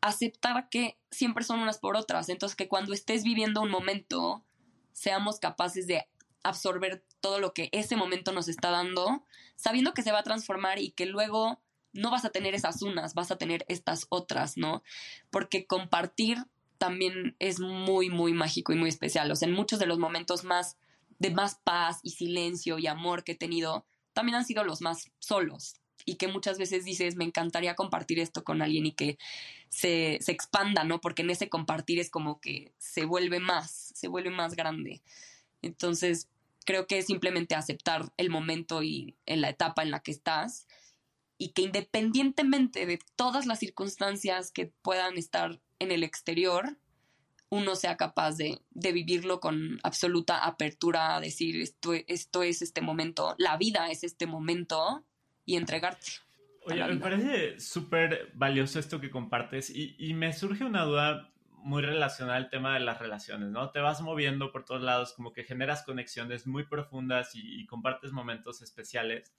aceptar que siempre son unas por otras. Entonces, que cuando estés viviendo un momento, seamos capaces de absorber todo lo que ese momento nos está dando, sabiendo que se va a transformar y que luego no vas a tener esas unas, vas a tener estas otras, ¿no? Porque compartir también es muy, muy mágico y muy especial. O sea, en muchos de los momentos más de más paz y silencio y amor que he tenido, también han sido los más solos, y que muchas veces dices, me encantaría compartir esto con alguien y que se, se expanda, ¿no? Porque en ese compartir es como que se vuelve más, se vuelve más grande. Entonces, creo que es simplemente aceptar el momento y en la etapa en la que estás y que independientemente de todas las circunstancias que puedan estar en el exterior, uno sea capaz de, de, vivirlo con absoluta apertura, decir esto, esto es este momento, la vida es este momento y entregarte. Oye, me parece súper valioso esto que compartes y, me surge una duda muy relacionada al tema de las relaciones, ¿no? Te vas moviendo por todos lados, como que generas conexiones muy profundas y, compartes momentos especiales,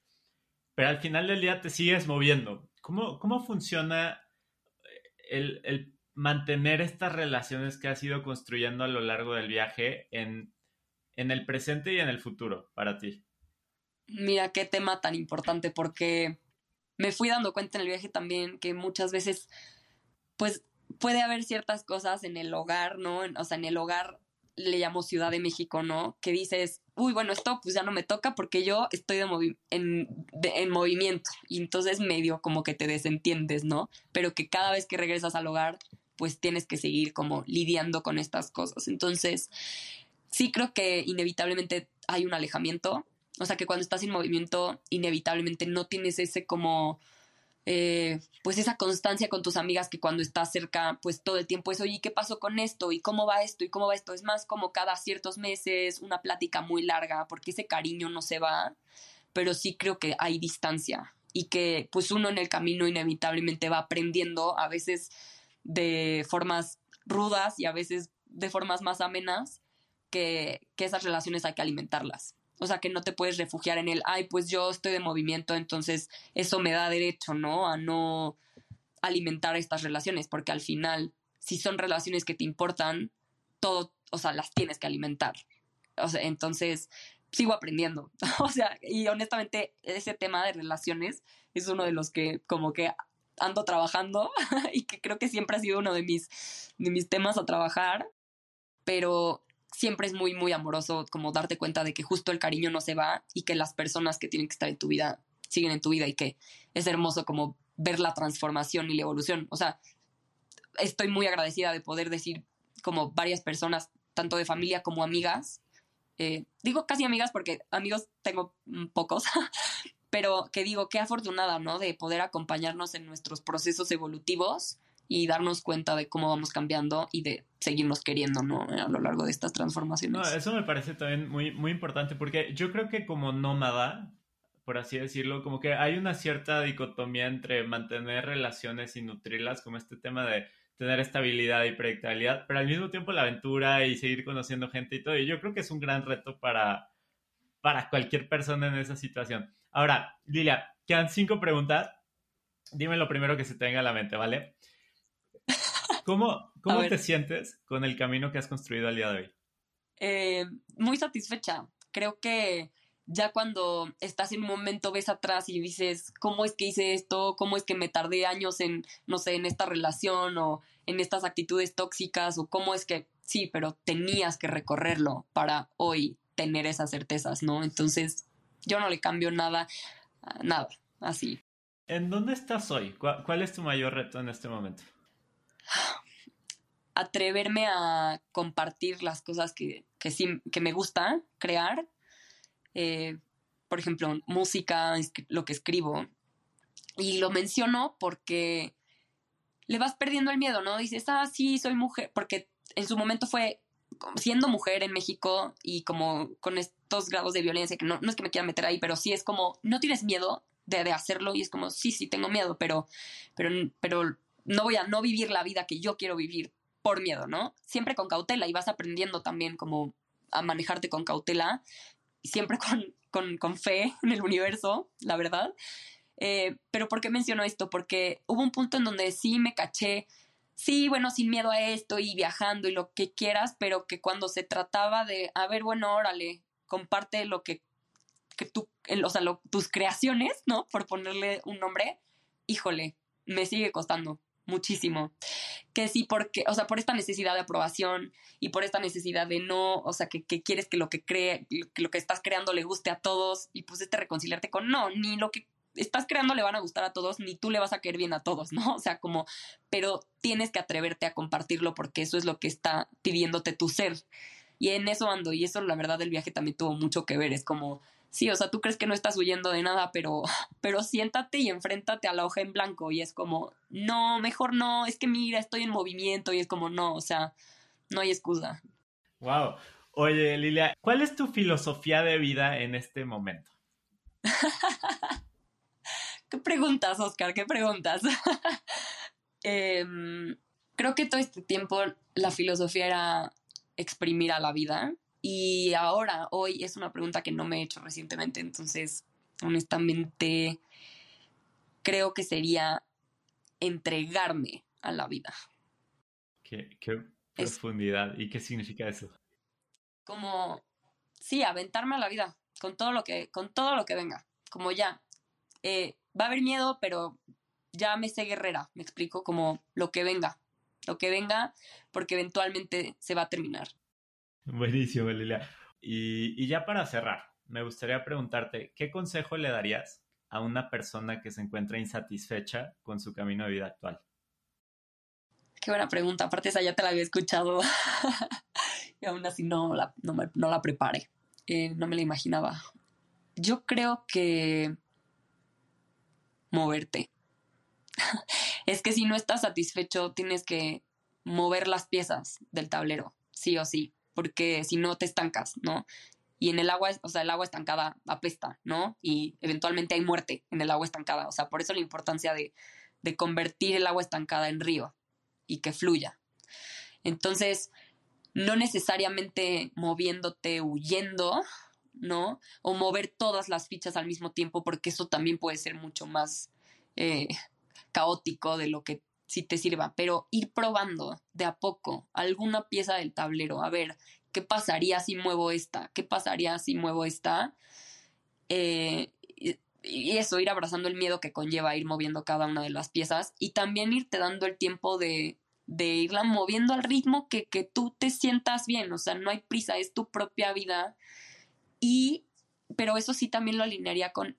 pero al final del día te sigues moviendo. ¿Cómo, cómo funciona el, el mantener estas relaciones que has ido construyendo a lo largo del viaje en, en el presente y en el futuro para ti? Mira qué tema tan importante porque me fui dando cuenta en el viaje también que muchas veces pues puede haber ciertas cosas en el hogar, ¿no? O sea, en el hogar le llamo Ciudad de México, ¿no? Que dices, uy, bueno, esto pues ya no me toca porque yo estoy de en, en, movimiento y entonces medio como que te desentiendes, ¿no? Pero que cada vez que regresas al hogar pues tienes que seguir como lidiando con estas cosas. Entonces, sí creo que inevitablemente hay un alejamiento, o sea que cuando estás en movimiento, inevitablemente no tienes ese como eh, pues esa constancia con tus amigas que cuando estás cerca, pues todo el tiempo es, oye, ¿qué pasó con esto? ¿Y cómo va esto? ¿Y cómo va esto? Es más como cada ciertos meses, una plática muy larga, porque ese cariño no se va, pero sí creo que hay distancia y que pues uno en el camino inevitablemente va aprendiendo a veces de formas rudas y a veces de formas más amenas que, que esas relaciones hay que alimentarlas. O sea, que no te puedes refugiar en el, ay, pues yo estoy de movimiento, entonces eso me da derecho, ¿no? A no alimentar estas relaciones, porque al final, si son relaciones que te importan, todo, o sea, las tienes que alimentar. O sea, entonces, sigo aprendiendo. <laughs> o sea, y honestamente, ese tema de relaciones es uno de los que como que ando trabajando <laughs> y que creo que siempre ha sido uno de mis, de mis temas a trabajar, pero siempre es muy, muy amoroso como darte cuenta de que justo el cariño no se va y que las personas que tienen que estar en tu vida siguen en tu vida y que es hermoso como ver la transformación y la evolución. O sea, estoy muy agradecida de poder decir como varias personas, tanto de familia como amigas, eh, digo casi amigas porque amigos tengo pocos, <laughs> pero que digo, qué afortunada, ¿no? De poder acompañarnos en nuestros procesos evolutivos y darnos cuenta de cómo vamos cambiando y de seguirnos queriendo, ¿no? A lo largo de estas transformaciones. No, eso me parece también muy, muy importante porque yo creo que como nómada, por así decirlo, como que hay una cierta dicotomía entre mantener relaciones y nutrirlas, como este tema de tener estabilidad y predictabilidad, pero al mismo tiempo la aventura y seguir conociendo gente y todo. Y yo creo que es un gran reto para, para cualquier persona en esa situación. Ahora, Lilia, quedan cinco preguntas. Dime lo primero que se te venga a la mente, ¿vale? ¿Cómo, cómo te sientes con el camino que has construido al día de hoy? Eh, muy satisfecha. Creo que ya cuando estás en un momento ves atrás y dices, ¿cómo es que hice esto? ¿Cómo es que me tardé años en, no sé, en esta relación o en estas actitudes tóxicas? ¿O cómo es que, sí, pero tenías que recorrerlo para hoy tener esas certezas, ¿no? Entonces, yo no le cambio nada, nada, así. ¿En dónde estás hoy? ¿Cuál es tu mayor reto en este momento? <sighs> atreverme a compartir las cosas que, sí, que me gusta crear. Eh, por ejemplo, música, lo que escribo. Y lo menciono porque le vas perdiendo el miedo, ¿no? Dices, ah, sí, soy mujer, porque en su momento fue siendo mujer en México y como con estos grados de violencia, que no, no es que me quiera meter ahí, pero sí es como, no tienes miedo de, de, hacerlo y es como, sí, sí, tengo miedo, pero, pero, pero no voy a no vivir la vida que yo quiero vivir por miedo, ¿no? Siempre con cautela y vas aprendiendo también como a manejarte con cautela, siempre <laughs> con, con, fe en el universo, la verdad. Eh, pero ¿por qué menciono esto? Porque hubo un punto en donde sí me caché, sí, bueno, sin miedo a esto y viajando y lo que quieras, pero que cuando se trataba de, a ver, bueno, órale, comparte lo que, que tú, o sea, tus creaciones, ¿no? Por ponerle un nombre, híjole, me sigue costando muchísimo. Que sí, porque, o sea, por esta necesidad de aprobación y por esta necesidad de no, o sea, que, quieres que lo que cree, que lo que estás creando le guste a todos y pues este reconciliarte con no, ni lo que estás creando le van a gustar a todos, ni tú le vas a querer bien a todos, ¿no? O sea, como, pero tienes que atreverte a compartirlo porque eso es lo que está pidiéndote tu ser. Y en eso ando, y eso la verdad del viaje también tuvo mucho que ver, es como sí, o sea, tú crees que no estás huyendo de nada, pero, <laughs> pero siéntate y enfréntate a la hoja en blanco y es como, no, mejor no, es que mira, estoy en movimiento y es como, no, o sea, no hay excusa. Wow. Oye, Lilia, ¿cuál es tu filosofía de vida en este momento? <laughs> ¿Qué preguntas, Oscar? ¿Qué preguntas? <laughs> Em, creo que todo este tiempo la filosofía era exprimir a la vida y ahora, hoy, es una pregunta que no me he hecho recientemente, entonces, honestamente, creo que sería entregarme a la vida. Qué, profundidad. ¿Y qué significa eso? Como, sí, aventarme a la vida, con todo lo que, con todo lo que venga. Como ya, eh, va a haber miedo, pero ya me sé guerrera, me explico, como lo que venga, lo que venga, porque eventualmente se va a terminar. <laughs> Buenísimo, Lilia. Y, ya para cerrar, me gustaría preguntarte, ¿qué consejo le darías a una persona que se encuentra insatisfecha con su camino de vida actual? Qué buena pregunta. Aparte, esa ya te la había escuchado <laughs> y aún así no la, no, la preparé. Eh, no me la imaginaba. Yo creo que moverte. <laughs> es que si no estás satisfecho, tienes que mover las piezas del tablero, sí o sí, porque si no te estancas, ¿no? Y en el agua, o sea, el agua estancada apesta, ¿no? Y eventualmente hay muerte en el agua estancada. O sea, por eso la importancia de, de convertir el agua estancada en río y que fluya. Entonces, no necesariamente moviéndote, huyendo, ¿no? O mover todas las fichas al mismo tiempo, porque eso también puede ser mucho más eh, caótico de lo que sí te sirva, pero ir probando de a poco alguna pieza del tablero, a ver, ¿qué pasaría si muevo esta? ¿Qué pasaría si muevo esta? Eh, y eso, ir abrazando el miedo que conlleva ir moviendo cada una de las piezas y también irte dando el tiempo de, de irla moviendo al ritmo que, que tú te sientas bien, o sea, no hay prisa, es tu propia vida y, pero eso sí también lo alinearía con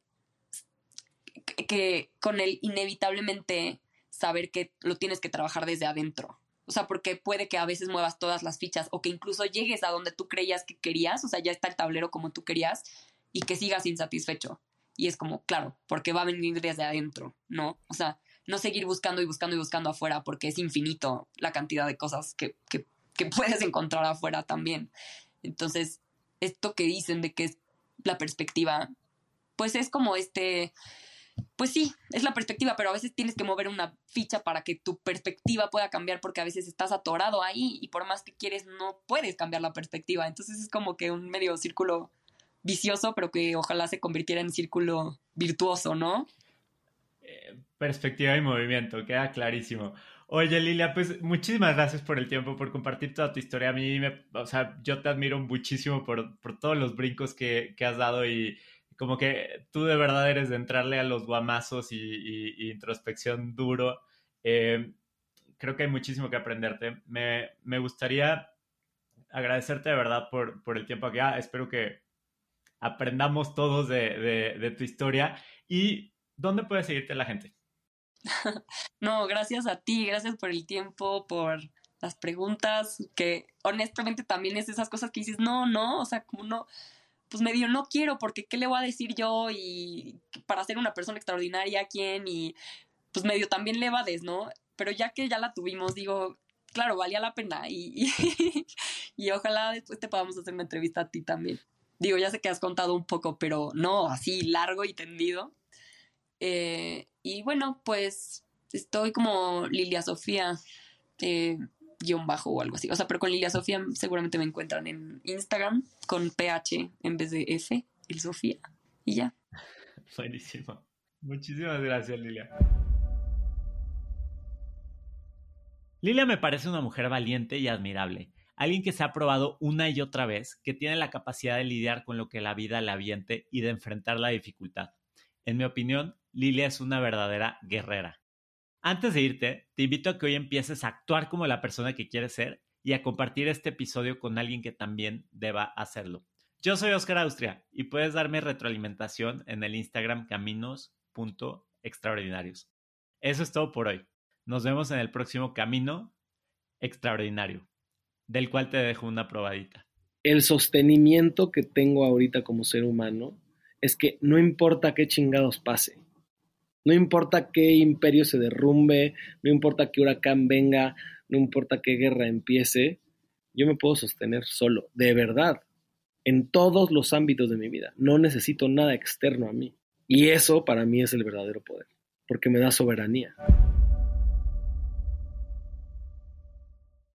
que con el inevitablemente saber que lo tienes que trabajar desde adentro. O sea, porque puede que a veces muevas todas las fichas o que incluso llegues a donde tú creías que querías, o sea, ya está el tablero como tú querías y que sigas insatisfecho. Y es como, claro, porque va a venir desde adentro, ¿no? O sea, no seguir buscando y buscando y buscando afuera porque es infinito la cantidad de cosas que, que, que <laughs> puedes encontrar afuera también. Entonces, esto que dicen de que es la perspectiva, pues es como este, pues sí, es la perspectiva, pero a veces tienes que mover una ficha para que tu perspectiva pueda cambiar porque a veces estás atorado ahí y por más que quieres no puedes cambiar la perspectiva. Entonces es como que un medio círculo vicioso, pero que ojalá se convirtiera en círculo virtuoso, ¿no? Eh, perspectiva y movimiento, queda clarísimo. Oye, Lilia, pues muchísimas gracias por el tiempo, por compartir toda tu historia. A mí, me, o sea, yo te admiro muchísimo por, todos los brincos que, has dado y como que tú de verdad eres de entrarle a los guamazos y, introspección duro. Eh, creo que hay muchísimo que aprenderte. Me, gustaría agradecerte de verdad por, por el tiempo acá. Espero que aprendamos todos de, de tu historia. ¿Y dónde puede seguirte la gente? <laughs> no, gracias a ti, gracias por el tiempo, por las preguntas, que honestamente también es esas cosas que dices, no, no, o sea, como no, pues medio no quiero, porque ¿qué le voy a decir yo? Y para ser una persona extraordinaria, ¿quién? Y pues medio también le ¿no? Pero ya que ya la tuvimos, digo, claro, valía la pena y, <laughs> y, ojalá después te podamos hacer una entrevista a ti también. Digo, ya sé que has contado un poco, pero no así largo y tendido. Eh, y bueno, pues estoy como Lilia Sofía, eh, guion bajo o algo así. O sea, pero con Lilia Sofía seguramente me encuentran en Instagram con PH en vez de F, el Sofía. Y ya. Buenísimo. Muchísimas gracias, Lilia. Lilia me parece una mujer valiente y admirable. Alguien que se ha probado una y otra vez, que tiene la capacidad de lidiar con lo que la vida le aviente y de enfrentar la dificultad. En mi opinión, Lilia es una verdadera guerrera. Antes de irte, te invito a que hoy empieces a actuar como la persona que quieres ser y a compartir este episodio con alguien que también deba hacerlo. Yo soy Oscar Austria y puedes darme retroalimentación en el Instagram caminos.extraordinarios. Eso es todo por hoy. Nos vemos en el próximo Camino Extraordinario, del cual te dejo una probadita. El sostenimiento que tengo ahorita como ser humano es que no importa qué chingados pase, no importa qué imperio se derrumbe, no importa qué huracán venga, no importa qué guerra empiece, yo me puedo sostener solo, de verdad, en todos los ámbitos de mi vida. No necesito nada externo a mí. Y eso para mí es el verdadero poder, porque me da soberanía.